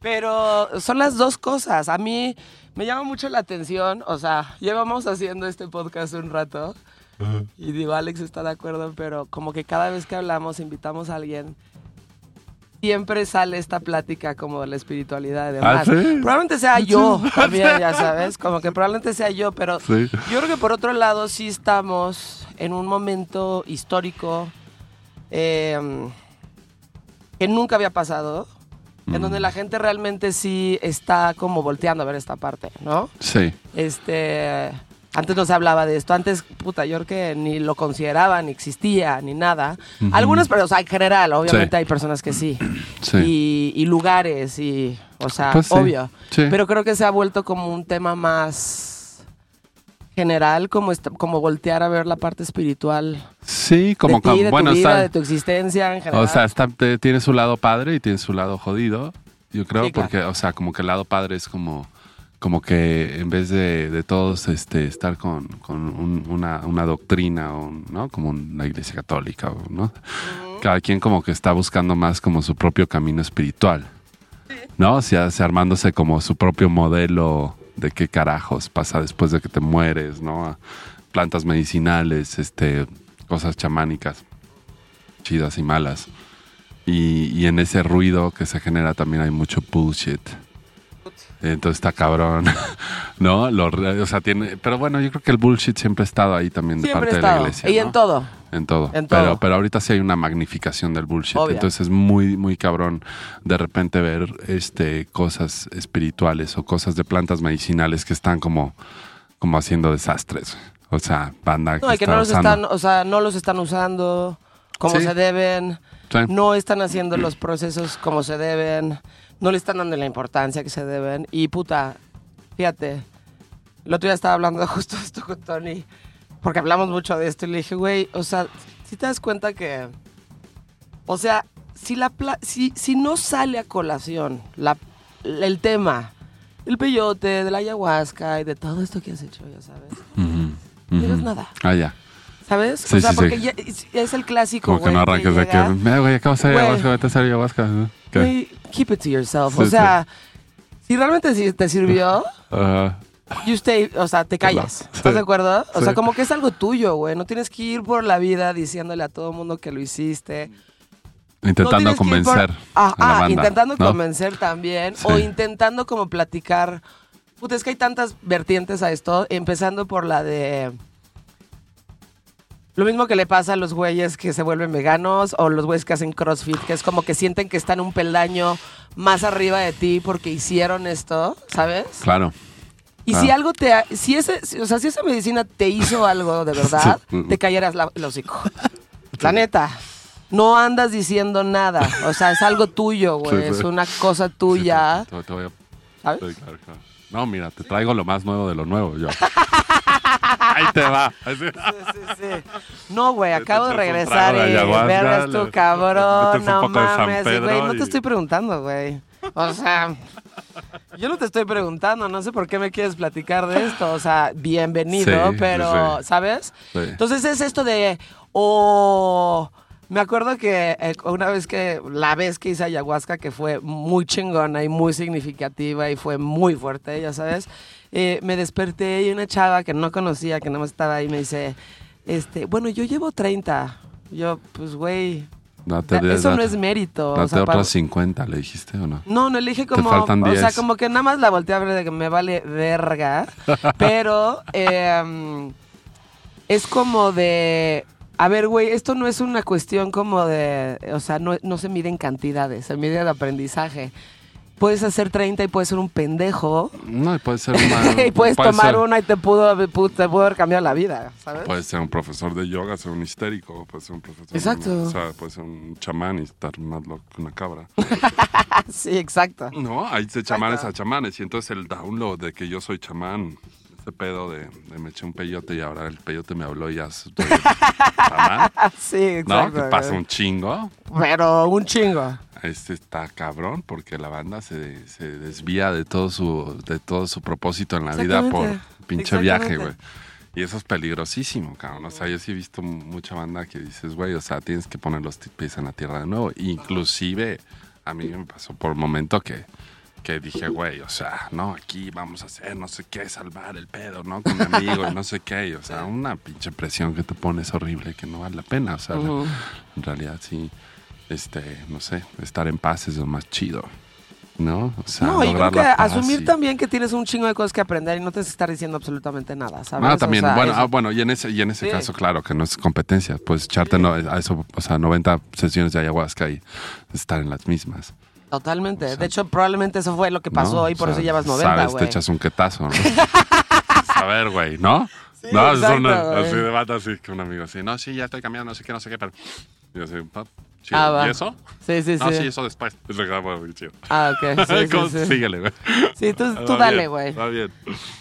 Pero son las dos cosas. A mí me llama mucho la atención, o sea, llevamos haciendo este podcast un rato y digo, Alex está de acuerdo, pero como que cada vez que hablamos, invitamos a alguien, siempre sale esta plática como de la espiritualidad y ¿Ah, demás. sí? Probablemente sea yo también, ya sabes, como que probablemente sea yo, pero Sí. yo creo que por otro lado sí estamos en un momento histórico eh, que nunca había pasado, en Mm. donde la gente realmente sí está como volteando a ver esta parte, ¿no? Sí. Este, antes no se hablaba de esto, antes, puta, yo creo que ni lo consideraban, ni existía, ni nada. Algunas, pero, o sea, en general, obviamente Sí. hay personas que sí. Sí. Y, y lugares, y, o sea, Pues sí, obvio. sí. Pero creo que se ha vuelto como un tema más general, como, esta- como voltear a ver la parte espiritual Sí, como de ti, de bueno, tu vida, está, de tu existencia en general. o sea, está, tiene su lado padre y tiene su lado jodido, yo creo, Sí, claro. porque, o sea, como que el lado padre es como, como que en vez de, de todos este, estar con, con un- una, una doctrina, o, ¿no? Como la iglesia católica, ¿no? Cada quien como que está buscando más como su propio camino espiritual, ¿no? O sea, se armándose como su propio modelo de qué carajos pasa después de que te mueres, ¿no? Plantas medicinales, este, cosas chamánicas, chidas y malas. Y, y en ese ruido que se genera también hay mucho bullshit. Entonces está cabrón, ¿no? Lo o sea, tiene, pero bueno, yo creo que el bullshit siempre ha estado ahí también de Siempre parte de la iglesia. Y ¿no? en todo. En todo. En Pero, todo. pero ahorita sí hay una magnificación del bullshit. Obvio. Entonces es muy, muy cabrón de repente ver este, cosas espirituales o cosas de plantas medicinales que están como, como haciendo desastres. O sea, banda No, que está no los usando. están, o sea, no los están usando como Sí. se deben, Sí. no están haciendo los procesos como se deben, no le están dando la importancia que se deben. Y puta, fíjate, el otro día estaba hablando justo de esto con Tony, porque hablamos mucho de esto y le dije, güey, o sea, si te das cuenta que, o sea, si, la pla- si, si no sale a colación la, el tema del peyote, de la ayahuasca y de todo esto que has hecho, ya sabes, no nada. Ah, ya. ¿Sabes? Sí, o sea, sí, porque sí. ya es, el clásico. Como que no arranques de que, mira, güey, acabo de hacer ayahuasca, vete a hacer ayahuasca. keep it to yourself. Sí, o sea, si realmente sí te sirvió, Ajá. You stay, o sea, te callas. Sí. ¿Estás de acuerdo? O Sí. sea, como que es algo tuyo, güey. No tienes que ir por la vida diciéndole a todo mundo que lo hiciste. Intentando ir por- convencer Ah, a la banda, intentando ¿no? convencer también. Sí. O intentando como platicar. Puta, es que hay tantas vertientes a esto. Empezando por la de. Lo mismo que le pasa a los güeyes que se vuelven veganos o los güeyes que hacen CrossFit, que es como que sienten que están un peldaño más arriba de ti porque hicieron esto, ¿sabes? Claro. Y Ah. si algo te, si ese, o sea, si esa medicina te hizo algo de verdad, Sí. te cayeras la, el hocico. La neta. No andas diciendo nada. O sea, es algo tuyo, güey. Sí, sí. Es una cosa tuya. Te- te voy a- ¿Sabes? sí, claro, claro. No, mira, te traigo lo más nuevo de lo nuevo, yo. Ahí te va. Así. Sí, sí, sí. No, güey, acabo de regresar y vergas tu cabrón, no mames. Güey, no te estoy preguntando, güey. O sea, yo no te estoy preguntando, no sé por qué me quieres platicar de esto. O sea, bienvenido, Sí, pero, sí. ¿sabes? Sí. Entonces es esto de, o... Me acuerdo que eh, una vez que, la vez que hice ayahuasca, que fue muy chingona y muy significativa y fue muy fuerte, ya sabes, eh, me desperté y una chava que no conocía, que no estaba ahí, me dice, este, bueno, yo llevo 30. Yo, pues, güey, Date, da- eso date- no es mérito. o Date sea, para- otras 50, ¿le dijiste o no? no, no elige como. faltan O sea, 10. como que nada más la volteé a ver de que me vale verga. pero eh, es como de. A ver, güey, esto no es una cuestión como de. O sea, no, no se mide en cantidades, se mide de aprendizaje. Puedes hacer 30 y puedes ser un pendejo. No, y puede ser una, y puedes puede tomar ser- una y te pudo, pu- te pudo haber cambiado la vida, ¿sabes? Puede ser un profesor de yoga, ser un histérico, puede ser un profesor. Exacto. O sea, puede ser un chamán y estar más loco que una cabra. sí, exacto. No, hay de chamanes a chamanes. Y entonces el download de que yo soy chamán, ese pedo de, de me eché un peyote y ahora el peyote me habló y ya chamán. Sí, ¿No? exacto. Que pasa un chingo. Pero un chingo. Este está cabrón porque la banda se, se desvía de todo su de todo su propósito en la vida por pinche viaje, güey. Y eso es peligrosísimo, cabrón. O sea, yo sí he visto mucha banda que dices, güey, o sea, tienes que poner los pies en la tierra de nuevo. Inclusive, a mí me pasó por un momento que, que dije, güey, o sea, no, aquí vamos a hacer no sé qué, salvar el pedo, ¿no? Con mi amigo y no sé qué. Y, o sea, una pinche presión que te pones horrible que no vale la pena. O sea, la- Ujú. en realidad sí, este, no sé, estar en paz es lo más chido, ¿no? O sea, No, y creo lograr que asumir y- también que tienes un chingo de cosas que aprender y no te estar diciendo absolutamente nada, ¿sabes? Ah, O también, sea, bueno, eso- ah, bueno, y en ese, y en ese Sí. caso, claro, que no es competencia, pues echarte no- a eso, o sea, 90 sesiones de ayahuasca y estar en las mismas. Totalmente. o sea, de hecho, probablemente eso fue lo que pasó ¿no? y por eso llevas 90, Sabes, te echas un quetazo, ¿no? a ver, güey, ¿no? Sí, no, es una, así de bata, así que un amigo así, no, sí, ya estoy cambiando, no sé qué, no sé qué, pero... Yo así, "Pa, chido. Ah. ¿Y eso? Sí, sí, sí. No, sí, eso después. Va muy chido. Ah, ok. Sí, sí, sí. Síguele, güey. Sí, tú, tú dale, güey. Va bien.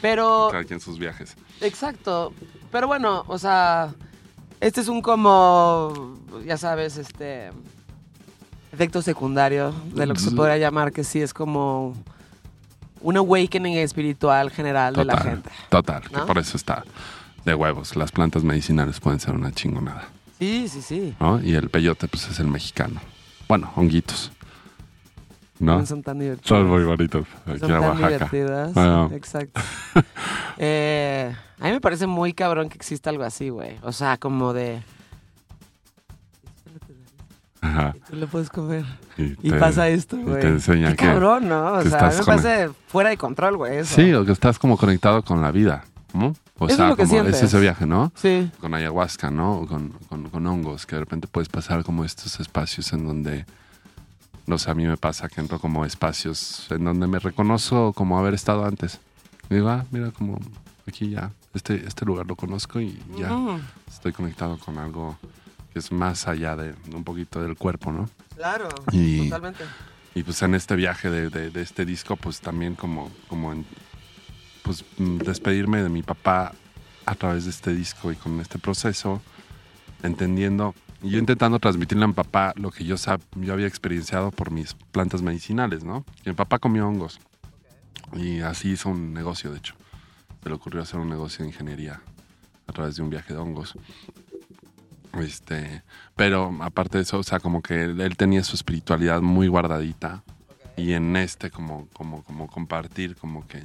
Pero, Cada quien sus viajes. exacto. Pero bueno, o sea, este es un como, ya sabes, este efecto secundario de lo que se podría llamar que sí es como un awakening espiritual general de la gente. total. Que por eso está de huevos. Las plantas medicinales pueden ser una chingonada, Sí, sí, sí. ¿no? Y el peyote, pues, es el mexicano. Bueno, honguitos. ¿no? También Son tan divertidos. Son muy bonitos. Aquí Son tan divertidas. Ah. Exacto. Eh, a mí me parece muy cabrón que exista algo así, güey. O sea, como de... Ajá. Tú lo puedes comer. Y, Y te- pasa esto, y güey. te enseña Qué que- cabrón, ¿no? O sea, a mí me parece fuera de control, güey. Sí, o que estás como conectado con la vida, ¿no? O Eso sea, es lo que como es ese viaje, ¿no? Sí. con ayahuasca, ¿no? O Con, con, con hongos, que de repente puedes pasar como estos espacios en donde, no sé, a mí me pasa que entro como espacios en donde me reconozco como haber estado antes. Y digo, ah, mira, como aquí ya, este, este lugar lo conozco y ya estoy conectado con algo que es más allá de un poquito del cuerpo, ¿no? Claro, Y- totalmente. Y pues en este viaje de, de- de este disco, pues también como, como en, pues mm, despedirme de mi papá a través de este disco y con este proceso, entendiendo, y yo intentando transmitirle a mi papá lo que yo, sab- había experienciado por mis plantas medicinales, ¿no? Mi papá comió hongos. Y así hizo un negocio, de hecho. Se le ocurrió hacer un negocio de ingeniería a través de un viaje de hongos. Este, pero aparte de eso, o sea, como que él, tenía su espiritualidad muy guardadita. Y en este, como, como compartir, como que,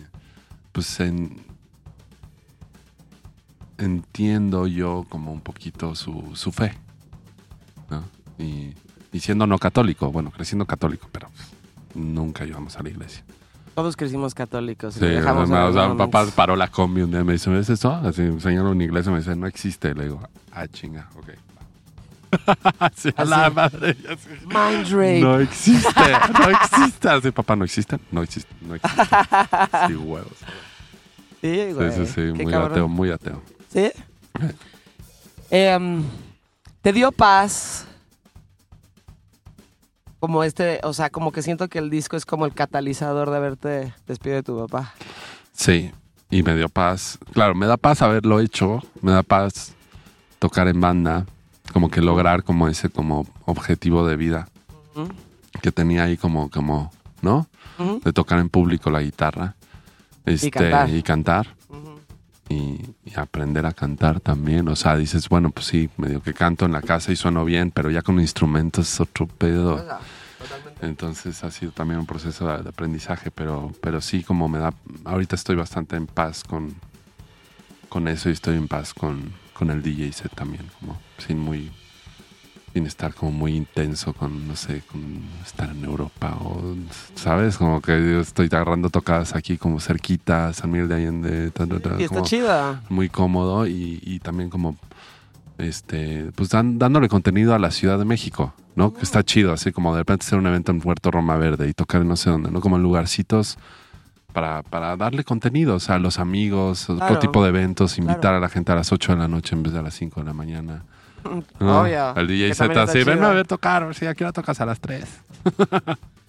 pues en, entiendo yo como un poquito su, su fe. ¿no? Y, Y siendo no católico, bueno, creciendo católico, pero nunca íbamos a la iglesia. Todos crecimos católicos. Sí, dejamos en o sea, mi papá paró la combi un día me dice, ¿ves eso? Así, señalo en inglés y me dice, no existe. Le digo, ah, chinga, ok. Sí, a la Así. madre. ya sé. Mind rape. No existe, no existe. Así, papá, ¿no existe? No existe, no existe. Sí, huevos. Sí, Sí, güey. sí, muy cabrón. ateo, muy ateo. ¿Sí? Em, ¿Te dio paz? Como este, o sea, como que siento que el disco es como el catalizador de haberte despedido de tu papá. Sí, y me dio paz. Claro, me da paz haberlo hecho, me da paz tocar en banda, como que lograr como ese como objetivo de vida que tenía ahí como, como, ¿no? De tocar en público la guitarra. Este, cantar. Y cantar. Y, y aprender a cantar también. O sea, dices, bueno, pues sí, medio que canto en la casa y sueno bien, pero ya con instrumentos es otro pedo. Entonces ha sido también un proceso de, de aprendizaje, pero, pero sí, como me da, ahorita estoy bastante en paz con, con eso y estoy en paz con, con el DJ set también, como sin muy, sin estar como muy intenso con, no sé, con estar en Europa o, ¿sabes? Como que yo estoy agarrando tocadas aquí como cerquita, San Miguel de Allende, ta, ta, ta, Y está chida. muy cómodo y, y también como este pues dan- dándole contenido a la Ciudad de México, ¿no? Que está chido, así como de repente hacer un evento en Puerto Roma Verde y tocar en no sé dónde, ¿no? Como en lugarcitos para, para darle contenido, o sea, a los amigos, Claro. otro tipo de eventos, invitar Claro. a la gente a las 8 de la noche en vez de a las 5 de la mañana. ¿No? Obvio. El DJ Z así, venme a ver tocar, si aquí la tocas a las 3.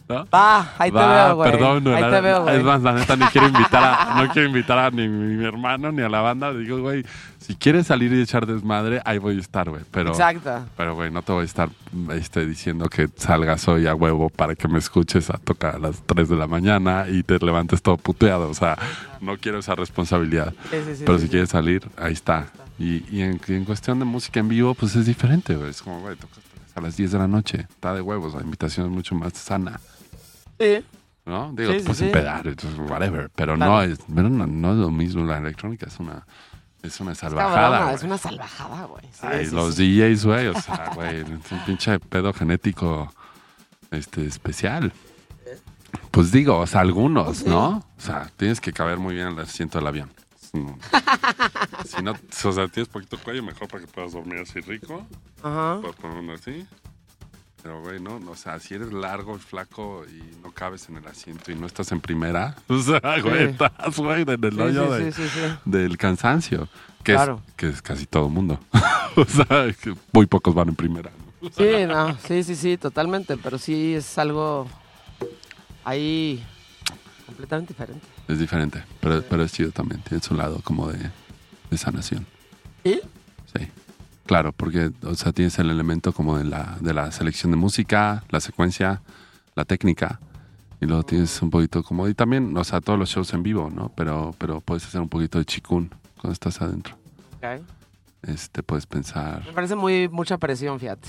¿No? Va, ahí te Va, veo, güey. Perdón, ahí la- te veo, güey. Es más, la neta, ni quiero invitar a, no quiero invitar a ni mi hermano ni a la banda. Digo, güey, si quieres salir y echar desmadre, ahí voy a estar, güey. Pero, Exacto. pero, güey, no te voy a estar este, diciendo que salgas hoy a huevo para que me escuches a tocar a las 3 de la mañana y te levantes todo puteado. O sea, no quiero esa responsabilidad. Sí, sí, sí, pero sí, si sí. quieres salir, ahí está. Y, y en, y en cuestión de música en vivo, pues es diferente, güey. Es como, güey, tocas tocas a las 10 de la noche. Está de huevos. La invitación es mucho más sana. Sí. ¿no? Digo, Sí, puedes sí. empedar, entonces, whatever, pero Claro. no es, pero no, no es lo mismo, la electrónica es una, es una salvajada. Es una salvajada, güey. Sí, Ay, sí, los sí. DJs, güey, o sea, güey, es un pinche pedo genético este, especial. Pues digo, o sea, algunos. ¿no? O sea, tienes que caber muy bien en el asiento del avión. No. si no, o sea, tienes poquito cuello, mejor para que puedas dormir así rico. Ajá. Puedes poner uno así. Pero, güey, no, o sea, si eres largo, flaco y no cabes en el asiento y no estás en primera, o sea, güey, Sí. estás, güey, en el Sí, hoyo sí, de- del cansancio, que, Claro. es, que es casi todo mundo. o sea, que muy pocos van en primera. ¿no? Sí, no, sí, sí, sí, totalmente, pero sí es algo ahí completamente diferente. Es diferente, pero, pero es chido también, tiene su lado como de, de sanación. ¿Sí? Sí. Claro, porque, o sea, tienes el elemento como de la, de la selección de música, la secuencia, la técnica. Y luego tienes un poquito como, y también, o sea, todos los shows en vivo, ¿no? Pero, pero puedes hacer un poquito de chikun cuando estás adentro. Ok. Este, puedes pensar, Me parece muy mucha presión, fíjate.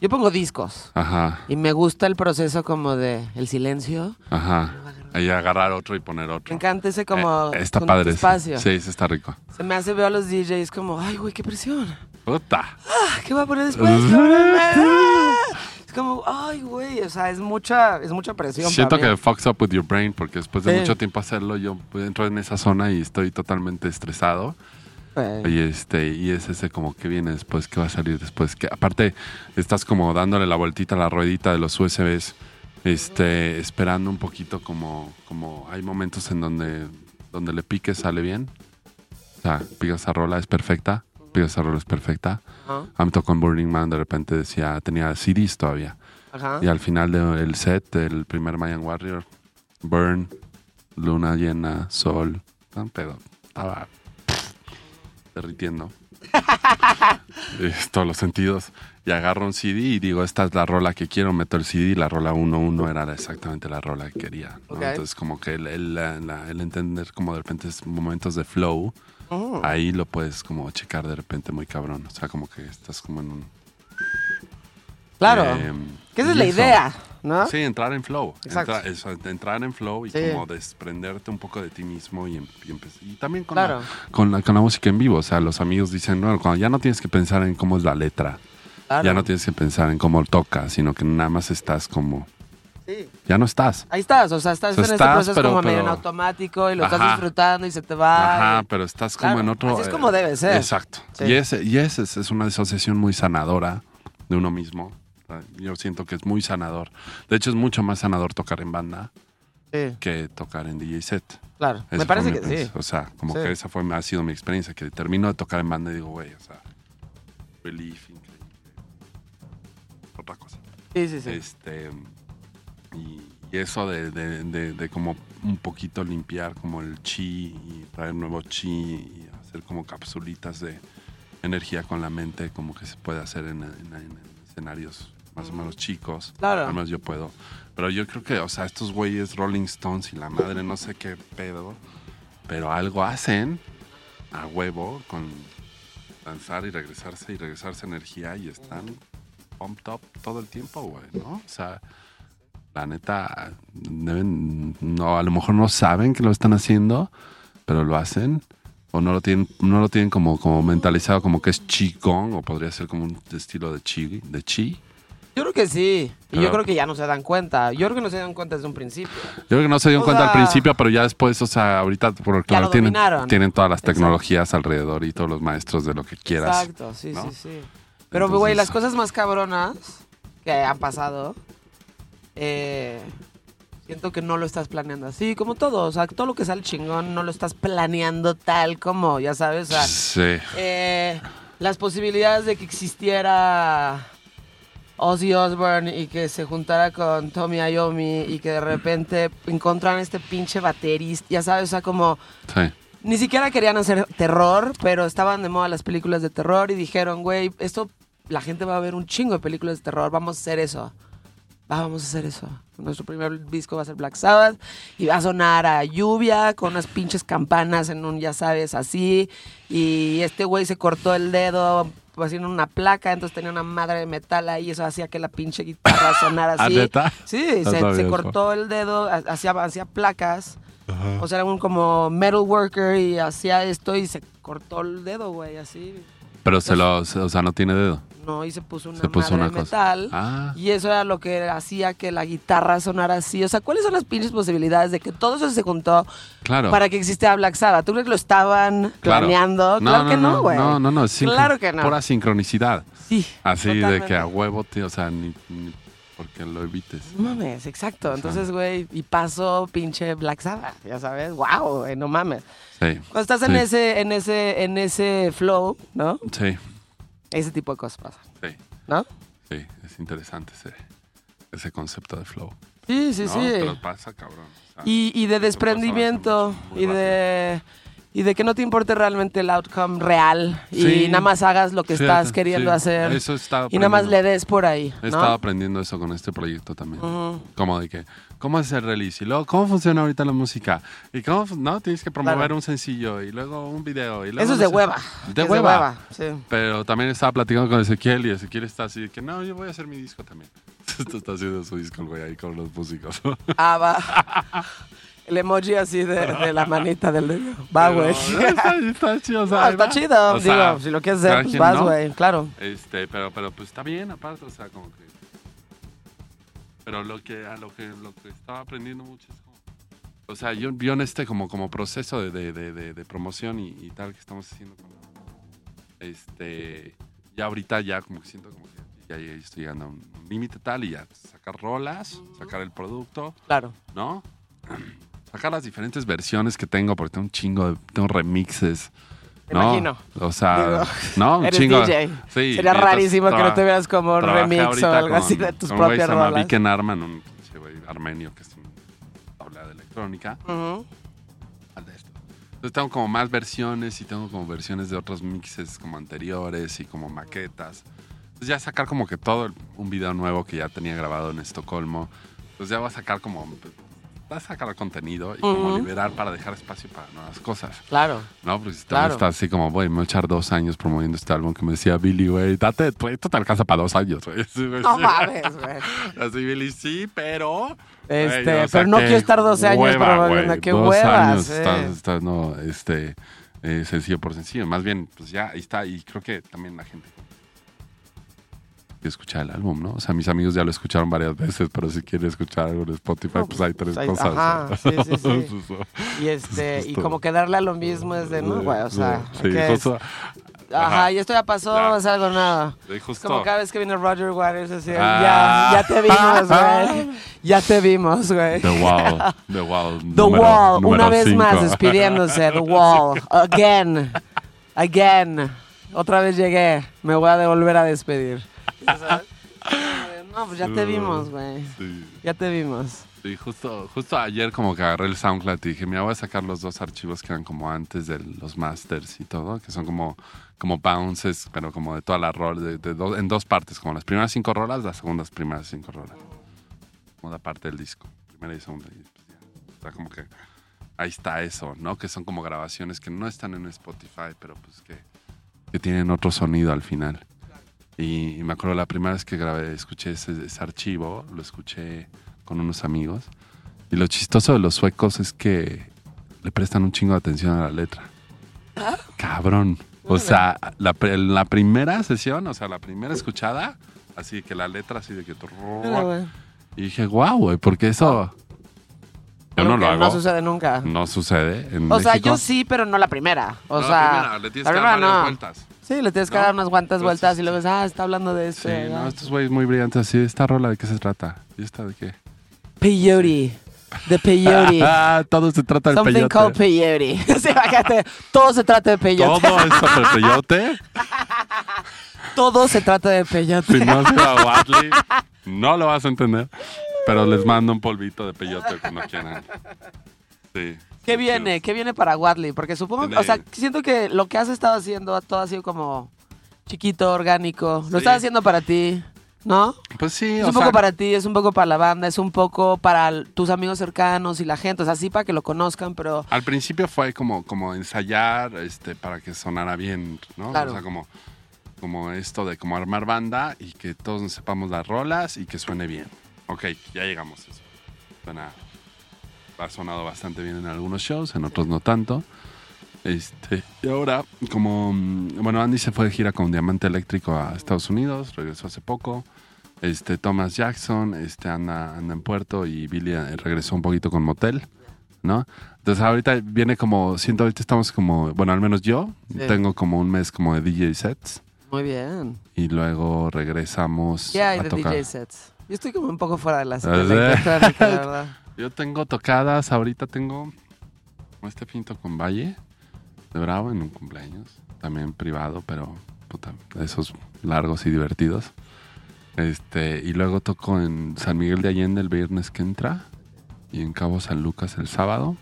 Yo pongo discos ajá, y me gusta el proceso como de el silencio. ajá. Ahí agarrar otro y poner otro. Me encanta ese como Eh, está padre. espacio. Sí, ese está rico. Se me hace veo a los DJs como, ay, güey, qué presión. Puta. Ah, ¿Qué voy a poner después? Es como, ay, güey, o sea, es mucha, es mucha presión. Siento para mí. que fucks up with your brain porque después de Sí. mucho tiempo hacerlo, yo entro en esa zona y estoy totalmente estresado. Y este, y es ese como que viene después, que va a salir después. Que aparte, estás como dándole la vueltita a la ruedita de los USBs, este, esperando un poquito como, como hay momentos en donde, donde le piques, sale bien. O sea, picas esa rola, es perfecta. Picas rola, es perfecta. Ajá, A mí me tocó en Burning Man, de repente decía, tenía CDs todavía. ajá. Y al final del set del primer Mayan Warrior, Burn, Luna llena, Sol, tan pedo. Estaba derritiendo. Todos los sentidos. Y agarro un CD y digo, esta es la rola que quiero, meto el CD y la rola 1-1 era exactamente la rola que quería. Entonces como que el, el- la- el entender como de repente es momentos de flow, Mm. ahí lo puedes como checar de repente muy cabrón. O sea, como que estás como en un... Claro. Que esa es la eso. idea, ¿no? Sí, entrar en flow. Exacto. Entra- eso, entrar en flow y Sí. como desprenderte un poco de ti mismo y, em- y y también con, Claro. la, con, la, con la música en vivo. O sea, los amigos dicen, no, cuando ya no tienes que pensar en cómo es la letra Claro. Ya no tienes que pensar en cómo toca, sino que nada más estás como... Sí. Ya no estás. Ahí estás, o sea, estás O sea, en este proceso pero- como medio en automático y lo estás disfrutando y se te va. Ajá, y- pero estás como Claro, en otro... así es eh, como debe ser. Exacto. Sí. Y, ese, y ese es, una disociación muy sanadora de uno mismo. Yo siento que es muy sanador. De hecho, es mucho más sanador tocar en banda Sí, que tocar en DJ set. claro. Esa Me parece que sí. O sea, como Sí. que esa fue, ha sido mi experiencia, que termino de tocar en banda y digo, güey, o sea, relief, Otra cosa. Sí, sí, sí. Este, y, y eso de, de, de- de como un poquito limpiar como el chi y traer nuevo chi y hacer como capsulitas de energía con la mente, como que se puede hacer en, en- en escenarios más o menos chicos. Claro. Al menos yo puedo. Pero yo creo que, o sea, estos güeyes Rolling Stones y la madre, no sé qué pedo, pero algo hacen a huevo con danzar y regresarse y regresarse energía y están pumped up todo el tiempo, güey, ¿no? O sea, la neta, deben, no, a lo mejor no saben que lo están haciendo, pero lo hacen. O no lo tienen, no lo tienen como, como mentalizado como que es qigong, o podría ser como un estilo de chi, de chi. Yo creo que sí. Y yo creo que ya no se dan cuenta. Yo creo que no se dan cuenta desde un principio. Yo creo que no se dieron O cuenta sea- al principio, pero ya después, o sea, ahorita por Ya lo claro, tienen, tienen todas las Exacto. tecnologías alrededor y todos los maestros de lo que quieras. Exacto, sí, ¿no? sí, sí. Pero, güey, las cosas más cabronas que han pasado, eh, siento que no lo estás planeando así, como todo. O sea, todo lo que sale chingón no lo estás planeando tal como, ya sabes. O sea, Sí. eh, las posibilidades de que existiera Ozzy Osbourne y que se juntara con Tommy Iommi y que de repente encontraran este pinche baterista, ya sabes, o sea, como Sí. ni siquiera querían hacer terror, pero estaban de moda las películas de terror y dijeron, güey, esto la gente va a ver un chingo de películas de terror, vamos a hacer eso. Va, vamos a hacer eso. Nuestro primer disco va a ser Black Sabbath y va a sonar a lluvia con unas pinches campanas en un, ya sabes, así. Y este güey se cortó el dedo haciendo una placa, entonces tenía una madre de metal ahí, eso hacía que la pinche guitarra sonara ¿Ah, así. neta? Sí, No se, se cortó el dedo, ha- hacía, hacía placas. O sea, era un como metal worker y hacía esto y se cortó el dedo, güey, así. Pero se lo, o sea, no tiene dedo. No, y se puso una Se puso madre una de cosa. metal. Ah. Y eso era lo que hacía que la guitarra sonara así. O sea, ¿cuáles son las pinches posibilidades de que todo eso se juntó Claro. para que existiera Black Sabbath? ¿Tú crees que lo estaban Claro. planeando? claro que no, güey. No, no, no. Claro que no. Pura sincronicidad. Sí. Así de que a huevo, tío, o sea, ni, ni porque lo evites. No mames, exacto. Entonces, güey, y pasó pinche Black Sabbath, ya sabes. Wow, güey, no mames. Sí. Cuando estás en ese, en ese, en ese flow, ¿no? Sí, Ese tipo de cosas pasan, sí, ¿no? sí. Es interesante ese, ese concepto de flow. Sí, sí, ¿no? sí. Pero pasa, cabrón. o sea, Y, y de pasa desprendimiento y de y de que no te importe realmente el outcome real y nada más hagas lo que estás queriendo sí. hacer Eso estado y nada más le des por ahí, He ¿no? estado aprendiendo eso con este proyecto también. Como de que, ¿cómo hacer release? Y luego, ¿cómo funciona ahorita la música? Y cómo, no, tienes que promover Claro. un sencillo y luego un video. Y luego Eso es no de sé- hueva. De Es hueva. sí. Pero también estaba platicando con Ezequiel y Ezequiel está así de que, no, yo voy a hacer mi disco también. Esto está haciendo su disco, el güey, ahí con los músicos. Ah, va. El emoji así de, de la manita del dedo. Va, güey. Está, está chido, o sea, No, ahí está chido. O sea, Digo, si lo quieres hacer, pues vas, ¿no? güey. Claro. Este, pero, pero pues está bien, aparte, o sea, como que. Pero lo que, a lo que, lo que estaba aprendiendo mucho es como. O sea, yo, yo en este como, como proceso de, de, de, de- de promoción y, y tal que estamos haciendo como. Este. Ya ahorita ya como que siento como que ya, ya estoy llegando a un límite tal y ya sacar rolas, sacar el producto, Claro. ¿no? Sacar las diferentes versiones que tengo, porque tengo un chingo de. Tengo remixes. Me ¿no? imagino. O sea, Digo, no, un chingo. DJ. Sí, Sería rarísimo que no te vieras como un remix o algo así de tus un güey propias se llama rolas. Viken Arman, un güey armenio que es un tabla de electrónica. De esto. Entonces tengo como más versiones y tengo como versiones de otros mixes como anteriores y como maquetas. Entonces ya sacar como que todo el- un video nuevo que ya tenía grabado en Estocolmo. Entonces ya va a sacar como va a sacar contenido y como liberar para dejar espacio para nuevas cosas. Claro. No, pues Claro. está así como, voy, me voy a echar dos años promoviendo este álbum que me decía Billy, güey, date, esto te alcanza para dos años, güey. No mames, güey. Así Billy, sí, pero... Este, güey, o sea, pero no quiero estar 12 años hueva, promoviendo, güey, qué dos huevas, años, eh. estás- estás, no, este, eh, sencillo por sencillo. Más bien, pues ya, ahí está, y creo que también la gente escuchar el álbum, ¿no? O sea, mis amigos ya lo escucharon varias veces, pero si quieren escuchar algo en Spotify, No, pues hay tres hay- cosas. ajá, sí, sí, sí. Eso. Y este, y como que darle a lo mismo es de, no, güey, o sea, Sí, justo. ajá, ajá. y esto ya pasó, Ya. es algo nada. Es como cada vez que viene Roger Waters, así, Ah. ya, ya te vimos, güey. Ya te vimos, güey. The Wall. The Wall. The número- Wall, número una vez cinco. más despidiéndose. The Wall, again, again. Otra vez llegué, me voy a devolver a despedir. Sabes. No, pues ya te vimos, güey. Sí. Ya te vimos. Sí, justo, justo ayer como que agarré el SoundCloud y dije, mira, voy a sacar los dos archivos que eran como antes de los masters y todo, que son como, como bounces, pero como de todas las rolas, de, de do- en dos partes, como las primeras cinco rolas, las segundas primeras cinco rolas. Como la parte del disco, primera y segunda. Y pues ya, está como que ahí está eso, ¿no? Que son como grabaciones que no están en Spotify, pero pues que, que tienen otro sonido al final. Y, y me acuerdo la primera vez que grabé, escuché ese, ese archivo, lo escuché con unos amigos. Y lo chistoso de los suecos es que le prestan un chingo de atención a la letra. Cabrón. O sea, la, la primera sesión, o sea, la primera escuchada, así que la letra así de que... Y dije, guau, güey, porque eso... Yo no lo hago. No sucede nunca. No sucede en O sea, México. yo sí, pero no la primera. O No, sea, la primera, le tienes la que dar varias no. vueltas. Sí, le tienes que ¿No? dar unas cuantas Entonces, vueltas y luego ves, ah, está hablando de Sí, este. no, estos güeyes muy brillantes así. ¿Esta rola de qué se trata? ¿Y esta de qué? Peyote. De peyote. Ah, todo se trata del Something peyote. called peyote. sí, fíjate, todo se trata de peyote. Todo es sobre peyote. Todo se trata de peyote. Si no has ido a Watley, no lo vas a entender. Pero les mando un polvito de peyote cuando quieran. Sí. ¿Qué viene? ¿Qué viene para Wadley? Porque supongo, o sea, siento que lo que has estado haciendo todo ha sido como chiquito, orgánico. Lo Sí. estás haciendo para ti, ¿no? Pues sí, Es o un poco para ti, es un poco para la banda, es un poco para tus amigos cercanos y la gente. O sea, sí para que lo conozcan, pero al principio fue como, como ensayar este, para que sonara bien, ¿no? Claro. O sea, como, como esto de como armar banda y que todos nos sepamos las rolas y que suene bien. Ok, ya llegamos a eso. Suena, ha sonado bastante bien en algunos shows, en otros no tanto. Este, y ahora, como, mm, bueno, Andy se fue de gira con Diamante Eléctrico a Estados Unidos, regresó hace poco. Este, Thomas Jackson este, anda, anda en Puerto y Billy eh, regresó un poquito con Motel, ¿no? Entonces ahorita viene como, siento ahorita estamos como, bueno, al menos yo, Sí. tengo como un mes como de DJ sets muy bien. y luego regresamos ¿Qué hay a de tocar. DJ sets? Yo estoy como un poco fuera de la escena sí. electrónica, la verdad. Yo tengo tocadas, ahorita tengo este pinto con Valle de Bravo en un cumpleaños, también privado, pero puta, esos largos y divertidos. Este, y luego toco en San Miguel de Allende el viernes que entra y en Cabo San Lucas el sábado.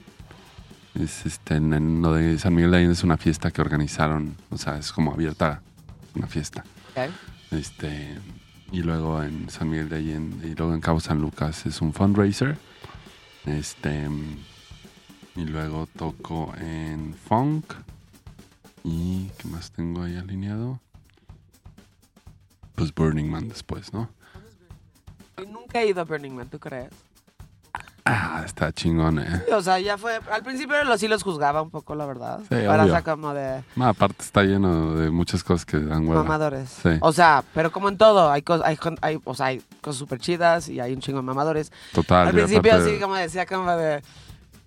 Es este, en, en lo de San Miguel de Allende es una fiesta que organizaron, o sea, es como abierta una fiesta. Este, y luego en San Miguel de Allende, y luego en Cabo San Lucas es un fundraiser. Este, y luego toco en Funk. ¿Y qué más tengo ahí alineado? Pues Burning Man después, ¿no? Nunca he ido a Burning Man, ¿tú crees? Ah, está chingón, eh. O sea, ya fue. Al principio los sí los juzgaba un poco, la verdad. Sí, Ahora obvio. está como de No, aparte está lleno de muchas cosas que dan hueva. mamadores. Sí. O sea, pero como en todo, hay cosas, hay, hay, o sea, hay cosas súper chidas y hay un chingo de mamadores. Total. Al principio aparte- así como decía como de.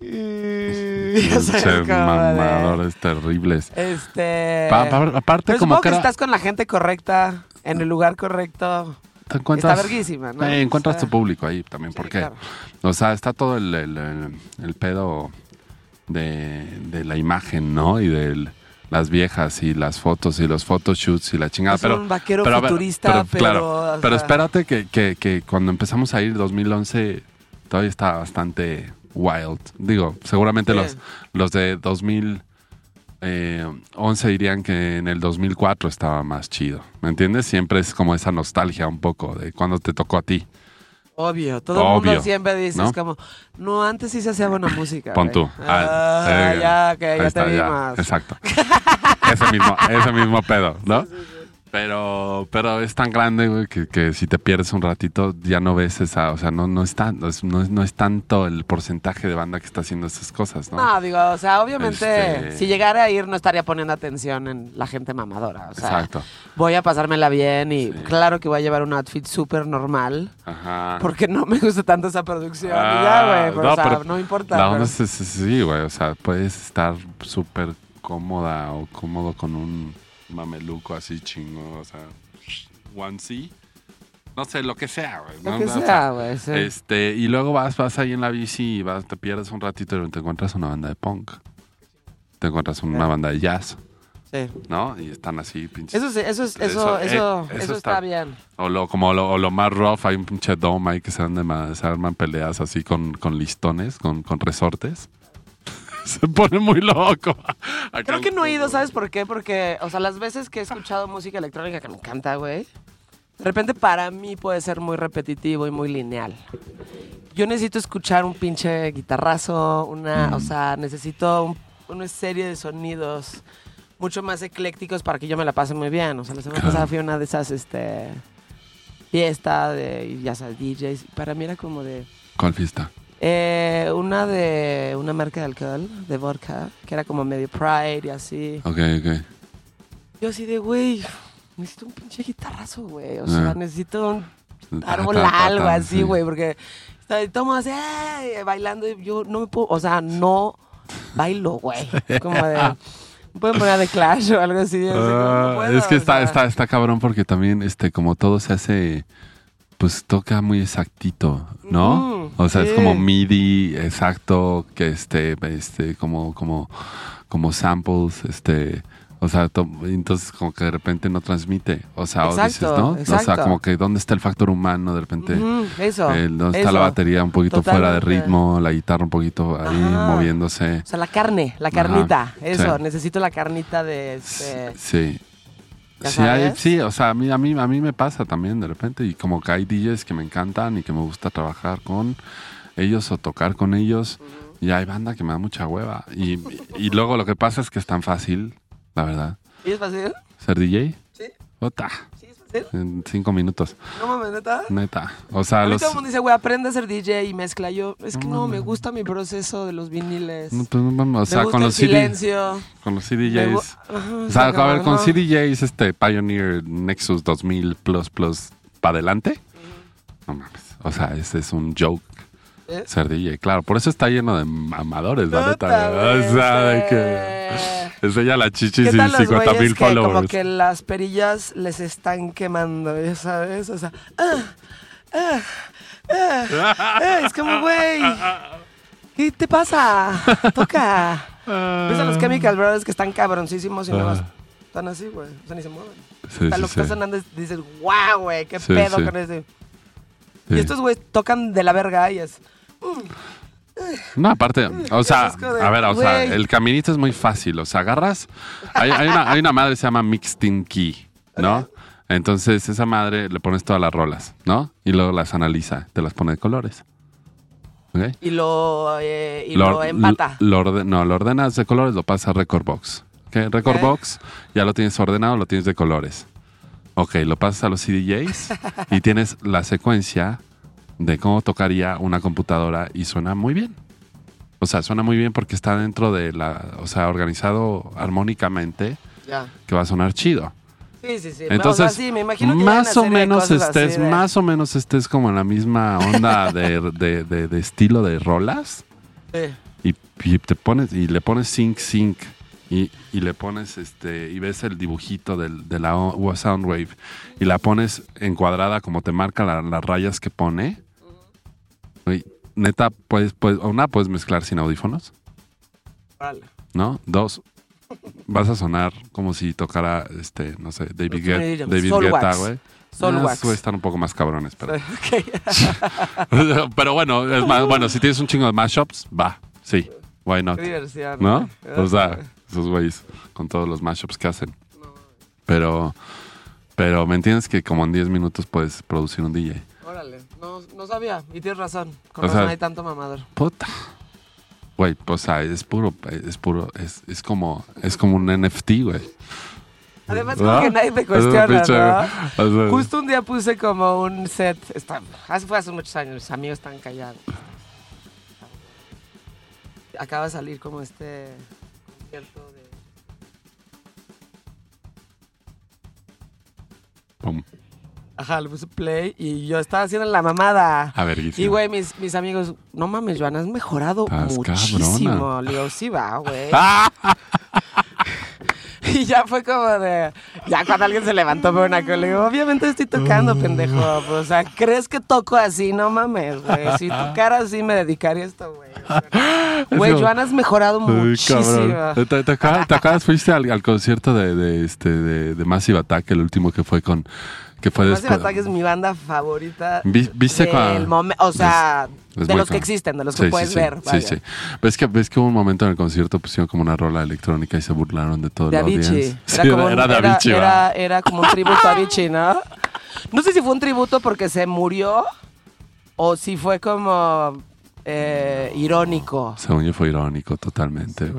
o sea, Pinche como de- mamadores terribles. Este. Pa- pa- aparte, pero como supongo que que era- estás con la gente correcta, en el lugar correcto. Está verguísima, ¿no? Eh, encuentras O sea, tu público ahí también, sí, porque, claro. o sea, está todo el, el- el- el pedo de, de la imagen, ¿no? Y de las viejas y las fotos y los photoshoots y la chingada. Es pero, un vaquero pero futurista, pero. claro, o pero espérate que, que- que cuando empezamos a ir 2011 todavía está bastante wild. Digo, seguramente los, los de 2011 dirían que en el 2004 estaba más chido. ¿Me entiendes? Siempre es como esa nostalgia un poco de cuando te tocó a ti. Obvio, todo el Obvio, mundo siempre dice, ¿no? como, no, antes sí se hacía buena música. Pon güey". tú. Ah, eh, ya, que ya está, te vi ya. más. Exacto. ese, mismo, ese mismo pedo, ¿no? Pero, pero es tan grande, güey, que, que si te pierdes un ratito ya no ves esa, o sea, no, no, es tan- no, es, no, es, no es tanto el porcentaje de banda que está haciendo esas cosas, ¿no? No, digo, o sea, obviamente, Este- si llegara a ir, no estaría poniendo atención en la gente mamadora. O sea, Exacto. voy a pasármela bien y Sí. claro que voy a llevar un outfit súper normal. Ajá. Porque no me gusta tanto esa producción. y Ah, ya, güey. Pero, no, o sea, pero no importa. La onda es- sí, güey, o sea, puedes estar súper cómoda o cómodo con un mameluco así chingo, o sea, onesie. No sé, lo que sea, güey. Lo ¿no? que O sea, güey. sí. Este, y luego vas, vas ahí en la bici y vas, te pierdes un ratito y te encuentras una banda de punk. Te encuentras una banda de jazz, Sí. ¿no? Y están así, pinches. Eso, sí, eso, es, eso, Eso, eso, eh, eso, eso está, está- bien. O lo, como lo, o lo más rough, hay un pinche dome ahí que se, ma- se arman peleas así con, con listones, con, con resortes. se pone muy loco. Acá Creo que no he ido, ¿sabes por qué? Porque, o sea, las veces que he escuchado música electrónica que me encanta, güey, de repente para mí puede ser muy repetitivo y muy lineal. Yo necesito escuchar un pinche guitarrazo, una, Mm. o sea, necesito un- una serie de sonidos mucho más eclécticos para que yo me la pase muy bien. O sea, la semana pasada fui a una de esas, este, fiesta de, ya sabes, DJs. Para mí era como de... ¿Cuál fiesta? Eh, una de una marca de alcohol, de vodka, que era como medio Pride y así. Ok, ok. Yo así de, güey, necesito un pinche guitarrazo, güey. O sea, Ah. necesito un árbol algo así, sí. güey, porque está- estamos así, "Ay", bailando y yo no me puedo, o sea, no bailo, güey. Como de, me pueden poner de Clash o algo así. así como, no Ah, puedo, es que está, sea. está, está cabrón porque también, este, como todo se hace, pues toca muy exactito, ¿no? O sea, es como MIDI exacto, que este, este, como, como, como samples, este, o sea, to- entonces como que de repente no transmite, o sea, o dices, Exacto, ¿no? O sea, como que dónde está el factor humano, de repente, eso. eh, dónde está la batería un poquito fuera de ritmo, la guitarra un poquito ahí Ajá. moviéndose. O sea, la carne, la carnita, Ajá, eso, sí. necesito la carnita de este... Sí. ¿Ya Sí, hay- sí, o sea, a mí, a, mí, a mí me pasa también de repente y como que hay DJs que me encantan y que me gusta trabajar con ellos o tocar con ellos y hay banda que me da mucha hueva y, y luego lo que pasa es que es tan fácil, la verdad, ¿Y es fácil? ser DJ. Sí, Ota, sí en cinco minutos, No mames, neta. neta. O sea, A mí los... todo el mundo dice, güey, aprende a ser DJ y mezcla. Yo, es que no, me gusta mi proceso de los viniles. no, pues, no mames, o sea, me gusta con el los, CD, silencio. con los CDJs. O sea, a ver, con ¿no? CDJs, este Pioneer Nexus 2000 Plus Plus para adelante. No mames. O sea, ese es un joke ¿Eh? DJ. Claro, por eso está lleno de mamadores, la neta. güey, O sea, de que enseña la chichis ¿Qué y tal los 50 güeyes mil que como followers. que las perillas les están quemando, ya sabes? O sea, ah, ah, ah, ah, es como, güey, ¿qué te pasa? Toca. ¿Ves a los Chemical Brothers que están cabroncísimos y nada más Ah. están así, güey? O sea, ni se mueven. Sí, Hasta sí, lo que sí. está sonando es- dices, wow, güey, qué pedo con ese. Y estos güeyes tocan de la verga y es. No, aparte, o sea, a ver, o sea, el caminito es muy fácil. O sea, agarras. Hay, hay una, hay una madre que se llama Mixed in Key, ¿no? Entonces, esa madre le pones todas las rolas, ¿no? Y luego las analiza, te las pone de colores. ¿Ok? Y lo, eh, y lo, or- empata. lo orde- no, lo ordenas de colores, lo pasas a Record Box. Record. Box, ya lo tienes ordenado, lo tienes de colores. Ok, lo pasas a los CDJs y tienes la secuencia de cómo tocaría una computadora y suena muy bien. O sea, suena muy bien porque está dentro de la, o sea, organizado armónicamente Ya. que va a sonar chido. Sí, sí, sí. Entonces, o sea, sí, me imagino que más o menos estés, de- más o menos estés como en la misma onda de, de- de- de estilo de rolas Sí. y, y te pones y le pones sync sync y, y le pones este y ves el dibujito del, de la Soundwave y la pones encuadrada como te marca la- las rayas que pone. Neta, pues, pues, una puedes mezclar sin audífonos, Órale. ¿no? Dos, vas a sonar como si tocara, este, no sé, David, Guetta, David Soulwax. Guetta, güey. Esos güeyes están un poco más cabrones, pero. Pero bueno, es más, bueno, si tienes un chingo de mashups, va, sí, why not? ¿No? O sea, esos güeyes con todos los mashups que hacen. Pero, pero me entiendes que como en 10 minutos puedes producir un DJ. Órale. No, no sabía. Y tienes razón. Con O razón sea- hay tanto mamador. Puta. Güey, pues, sea, es puro, es puro, es, es como, es como un NFT, güey. Además, como ¿No? que nadie te cuestiona, ¿no? o sea, Justo un día puse como un set. Está, hace, fue hace muchos años, mis amigos están callados. Acaba de salir como este concierto de. pum. Ajá, le puse play y yo estaba haciendo la mamada. A ver, Y, güey, mis, mis amigos, no mames, Joana, has mejorado Estás muchísimo. cabrona. Le digo, sí va, güey. ¡Ah! Y ya fue como de. Ya cuando alguien se levantó por una cola, le digo, obviamente estoy tocando, pendejo. Pues, o sea, ¿crees que toco así? No mames, güey. Si tocara así, me dedicaría a esto, güey. Güey, Joana has mejorado muchísimo. cabrón. ¿Te, te acuerdas, te acuerdas? Fuiste al, al concierto de, de, este, de, de Massive Attack, el último que fue con. Que fue Massive después. Attack es mi banda favorita. Vi- ¿Viste del O sea, Es de los que existen, de los que sí, puedes sí. ver. Sí, vaya. sí. ¿Ves que, ves que hubo un momento en el concierto pusieron como una rola electrónica y se burlaron de todo Avicii. audiencia. Era, como un- era de Avicii, era- era como un tributo a Avicii, ¿no? No sé si fue un tributo porque se murió o si fue como eh, irónico. Según yo fue irónico totalmente,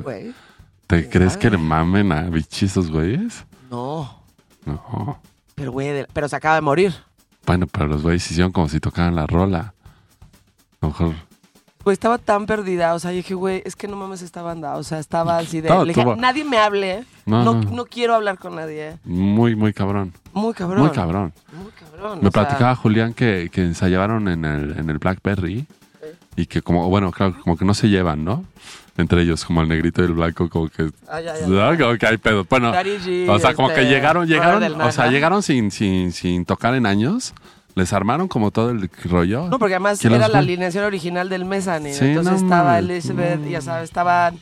¿Te crees sabe? que le mamen a Avicii esos güeyes? no. No. Pero, güey, pero se acaba de morir. Bueno, pero los güeyes hicieron como si tocaran la rola. A lo mejor. Güey, estaba tan perdida. O sea, yo dije, güey, es que no mames esta banda. O sea, estaba así de. Le dije, nadie me hable. No, No, no. no quiero hablar con nadie. Muy, muy cabrón. Muy cabrón. Muy cabrón. Muy cabrón. Me sea, platicaba Julián que, que ensayaron en el, en el Blackberry y que como, bueno, claro, como que no se llevan, ¿no? Entre ellos, como el negrito y el blanco, como que... Ay, ay, ay. Como que hay pedo. Bueno, G, o sea, como que este, llegaron, llegaron, o sea, llegaron sin, sin, sin tocar en años. Les armaron como todo el rollo. No, porque además era la alineación original del Mezzanine. Sí, Entonces no estaba. Elizabeth, ya sabes, estaban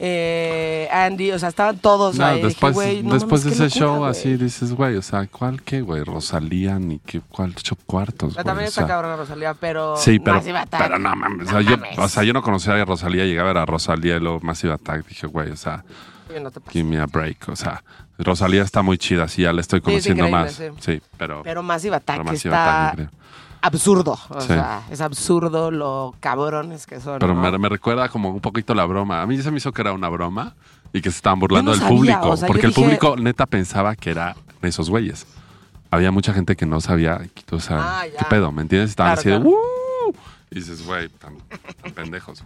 eh, Andy, o sea, estaban todos No, ahí. Dije, después, güey, no después de ese locura, show así dices, güey, o sea, ¿cuál qué, güey? Rosalía ni qué, cuál ocho cuartos, güey. también o está sea. cabrona Rosalía, pero. Sí, pero, Massive Attack. pero no mames. O sea, yo, mames. o sea, yo no conocía a Rosalía, llegaba a ver a Rosalía y luego Massive Attack. Dije, güey, o sea, no te give me a break. O sea, Rosalía está muy chida, sí, ya la estoy conociendo más. sí. Sí, pero, Pero Massive Attack pero Massive está Attack. Absurdo. O Sí. sea, es absurdo lo cabrones que son. Pero ¿no? me, me recuerda como un poquito la broma. A mí se me hizo que era una broma y que se estaban burlando del público. o sea, yo porque el dije- público neta pensaba que era esos güeyes. Había mucha gente que no sabía, o sea, Ah, ya. qué pedo, ¿me entiendes? Estaban Claro, así de, claro. "Uh", Y dices, güey, tan, tan pendejos.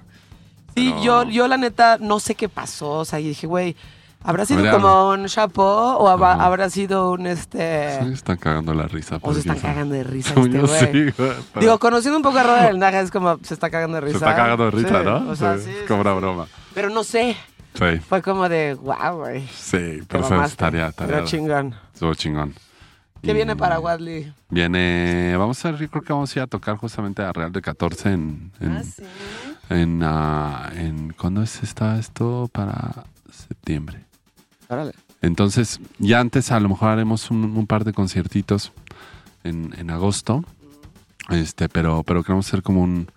Sí, pero- yo, yo la neta no sé qué pasó. O sea, y dije, güey, ¿habrá sido como un chapeau o habrá, Ajá. habrá sido un este. Sí, están cagando la risa. O se están cagando de risa Según este yo güey. sí, güey, pero Digo, conociendo un poco a Roda del Naja es como se está cagando de risa. se está cagando de risa, Sí, ¿no? O sea, Sí, sí, es como una sí. broma. Pero no sé. Sí, Fue como de, wow, güey. sí, pero fue mamaste. tarea, tarea. Pero chingón. Estuvo chingón. ¿Qué Y viene para Wadley? Viene, vamos a ver, yo creo que vamos a ir a tocar justamente a Real de 14 en, en, Ah, sí. en, ah, en- ¿cuándo es está esto? Para septiembre. Entonces, ya antes a lo mejor haremos un, un par de conciertitos en, en agosto. Este, pero, pero queremos hacer como un,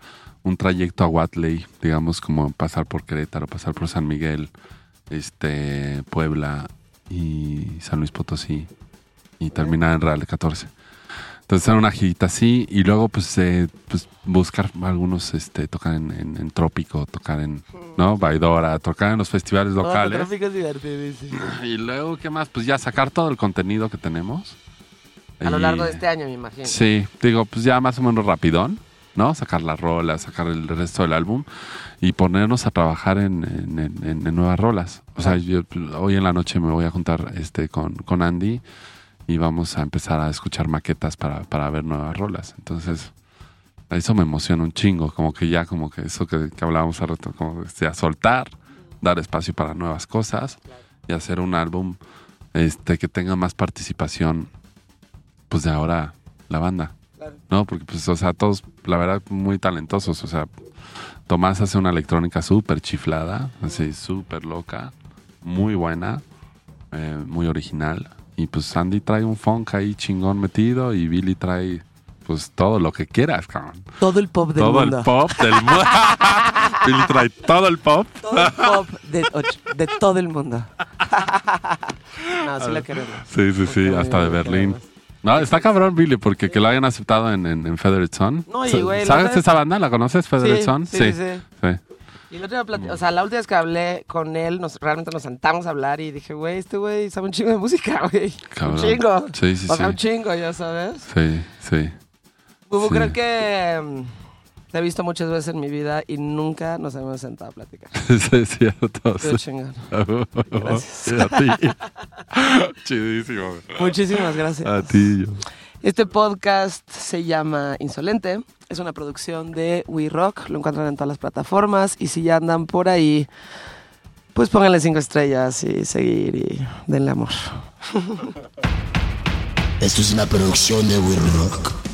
un trayecto a Watley, digamos, como pasar por Querétaro, pasar por San Miguel, este, Puebla y San Luis Potosí y terminar en Real de 14. Entonces hacer una girita así y luego pues, eh, pues buscar algunos, este, tocar en, en- en Trópico, tocar en, ¿no? Baidora, tocar en los festivales locales. Tráfico es divertidísimo. Y luego, ¿qué más? Pues ya sacar todo el contenido que tenemos. A lo largo de este año, me imagino. Sí, digo, pues ya más o menos rapidón, ¿no? Sacar las rolas, sacar el resto del álbum y ponernos a trabajar en, en- en- en nuevas rolas. O sea, yo pues, hoy en la noche me voy a juntar este con, con Andy y vamos a empezar a escuchar maquetas para, para ver nuevas rolas. Entonces, eso me emociona un chingo, como que ya, como que eso que, que hablábamos hace rato, como sea, soltar, dar espacio para nuevas cosas y hacer un álbum este que tenga más participación pues de ahora la banda. ¿No? Porque pues, o sea, todos, la verdad, muy talentosos. O sea, Tomás hace una electrónica súper chiflada, así, súper loca, muy buena, eh, muy original. Y pues Andy trae un funk ahí chingón metido y Billy trae pues todo lo que quieras, cabrón. Todo el pop del todo mundo. el pop del mundo. Billy trae todo el pop. Todo el pop de, de todo el mundo. no, sí lo queremos. Sí, sí, sí, Porque hasta de Berlín. queremos. No, está cabrón, Billy, porque que lo hayan aceptado en, en, en Feathered Son. No, y güey, la ¿Sabes esa banda? ¿La conoces, Feathered Sí, Son? sí, sí, sí. Sí. Y la última, plati- o sea, la última vez que hablé con él, nos, realmente nos sentamos a hablar y dije, güey, este güey sabe un chingo de música, güey. Cabrón. Un chingo. Sí, sí, o sea, sí. un chingo, ya sabes. Sí, sí. Bubu, Sí. creo que mm, te he visto muchas veces en mi vida y nunca nos hemos sentado a platicar. Sí, es cierto. Qué chingón. Gracias. A ti. Chidísimo. Muchísimas gracias. A ti, yo. Este podcast se llama Insolente. Es una producción de We Rock. Lo encuentran en todas las plataformas. Y si ya andan por ahí, pues pónganle cinco estrellas y seguir y denle amor. Esto es una producción de We Rock.